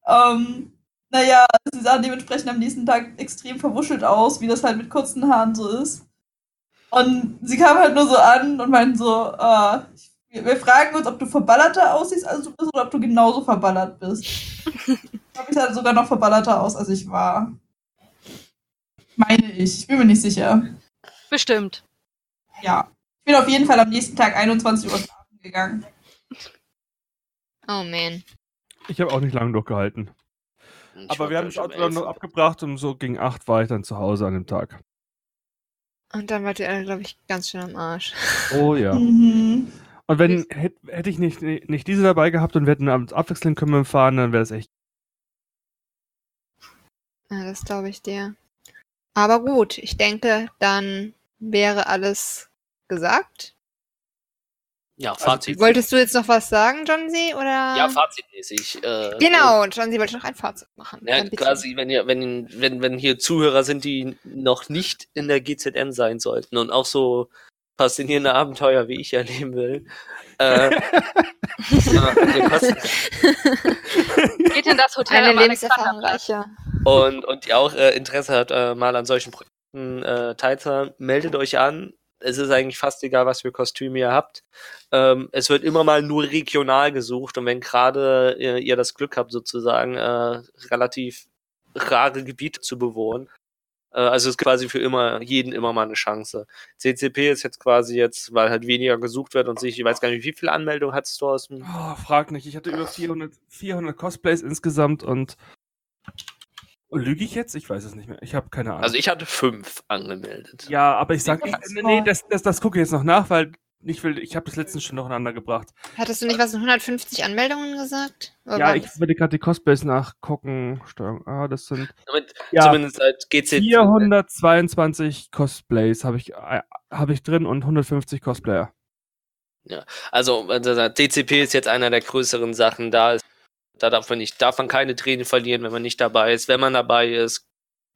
Ähm, naja, sie sahen dementsprechend am nächsten Tag extrem verwuschelt aus, wie das halt mit kurzen Haaren so ist. Und sie kamen halt nur so an und meinten so, äh, wir fragen uns, ob du verballerter aussiehst, als du bist, oder ob du genauso verballert bist. ich glaube, ich sah sogar noch verballerter aus, als ich war. Meine ich. Ich bin mir nicht sicher. Bestimmt. Ja. Ich bin auf jeden Fall am nächsten Tag 21 Uhr schlafen gegangen. Oh man. Ich habe auch nicht lange durchgehalten. Ich Aber wir haben das Auto dann noch abgebracht und so gegen 8 war ich dann zu Hause an dem Tag. Und dann wart ihr, glaube ich, ganz schön am Arsch. Oh ja. Mhm. Und wenn hätte hätt ich nicht, nicht diese dabei gehabt und wir hätten abends abwechselnd können fahren, dann wäre das echt. Ja, das glaube ich dir. Aber gut, ich denke, dann wäre alles gesagt. Ja, also, Fazit. Also, wolltest du jetzt noch was sagen, John C., oder? Ja, fazitmäßig. Äh, genau, John C. wollte noch ein Fazit machen. Ja, quasi, wenn, ihr, wenn, wenn, wenn hier Zuhörer sind, die noch nicht in der GZN sein sollten und auch so faszinierende Abenteuer wie ich erleben will. Äh, Geht in das Hotel Eine Lebenserfahrung reicher. Und, und die auch äh, Interesse hat, äh, mal an solchen Projekten äh, teilzunehmen, meldet euch an es ist eigentlich fast egal, was für Kostüme ihr habt. Ähm, es wird immer mal nur regional gesucht und wenn gerade ihr, ihr, das Glück habt, sozusagen äh, relativ rare Gebiete zu bewohnen, äh, also es ist quasi für immer jeden immer mal eine Chance. CCP ist jetzt quasi jetzt, weil halt weniger gesucht wird und sich, ich weiß gar nicht, wie viele Anmeldungen hattest du aus dem? Oh, frag nicht. Ich hatte über 400, 400 Cosplays insgesamt und Lüge ich jetzt? Ich weiß es nicht mehr. Ich habe keine Ahnung. Also ich hatte fünf angemeldet. Ja, aber ich sag, ich, nee, das, das, das gucke ich jetzt noch nach, weil ich will, ich habe das letztens schon durcheinander gebracht. Hattest du nicht was in 150 Anmeldungen gesagt? Oder ja, ich würde gerade die Cosplays nachgucken. Steuerung A, das sind Damit, ja, zumindest halt GC 422 Cosplays habe ich, äh, hab ich drin und 150 Cosplayer. Ja, also DCP ist jetzt einer der größeren Sachen. Da ist da darf man nicht, darf man keine Tränen verlieren, wenn man nicht dabei ist. Wenn man dabei ist,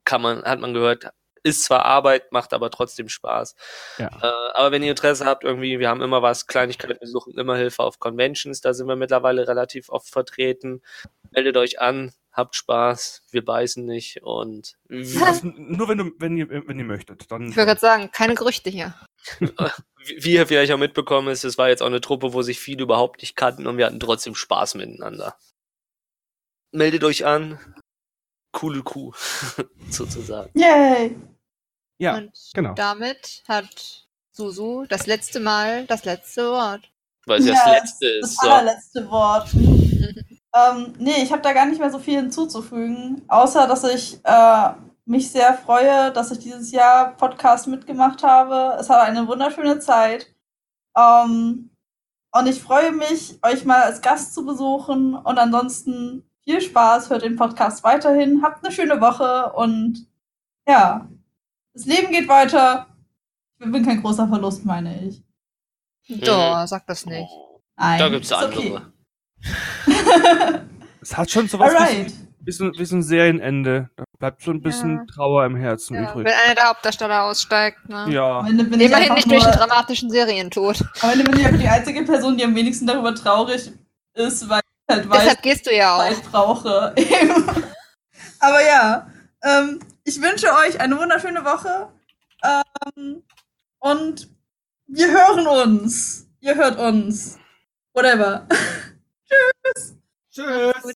kann man, hat man gehört, ist zwar Arbeit, macht aber trotzdem Spaß. Ja. Äh, aber wenn ihr Interesse habt, irgendwie, wir haben immer was, Kleinigkeiten, wir suchen immer Hilfe auf Conventions, da sind wir mittlerweile relativ oft vertreten. Meldet euch an, habt Spaß, wir beißen nicht und also, nur wenn du, wenn ihr, wenn ihr möchtet, dann. Ich würde gerade sagen, keine Gerüchte hier. Wie ihr vielleicht auch mitbekommen ist, es war jetzt auch eine Truppe, wo sich viele überhaupt nicht kannten und wir hatten trotzdem Spaß miteinander meldet euch an. Coole Kuh, sozusagen. Yay! Ja, Und genau. damit hat Susu das letzte Mal das letzte Wort. Weil es ja, das letzte ist. Das so. allerletzte Wort. ähm, nee, ich habe da gar nicht mehr so viel hinzuzufügen, außer dass ich äh, mich sehr freue, dass ich dieses Jahr Podcast mitgemacht habe. Es war eine wunderschöne Zeit. Ähm, und ich freue mich, euch mal als Gast zu besuchen. Und ansonsten viel Spaß, hört den Podcast weiterhin, habt eine schöne Woche und ja, das Leben geht weiter. Ich bin kein großer Verlust, meine ich. Doch, mhm. sag das nicht. Nein, da gibt's andere. Okay. es hat schon sowas Alright. wie, so, ein Serienende. Da bleibt so ein bisschen ja. Trauer im Herzen ja, übrig. Wenn einer der Hauptdarsteller aussteigt, ne? Ja. Immerhin nicht durch einen dramatischen Serientod. Aber wenn bin ja die einzige Person, die am wenigsten darüber traurig ist, weil halt weiß, Deshalb gehst du ja auch. Zeit brauche. Aber ja, ähm, ich wünsche euch eine wunderschöne Woche. Ähm, und wir hören uns. Ihr hört uns. Whatever. Tschüss. Tschüss.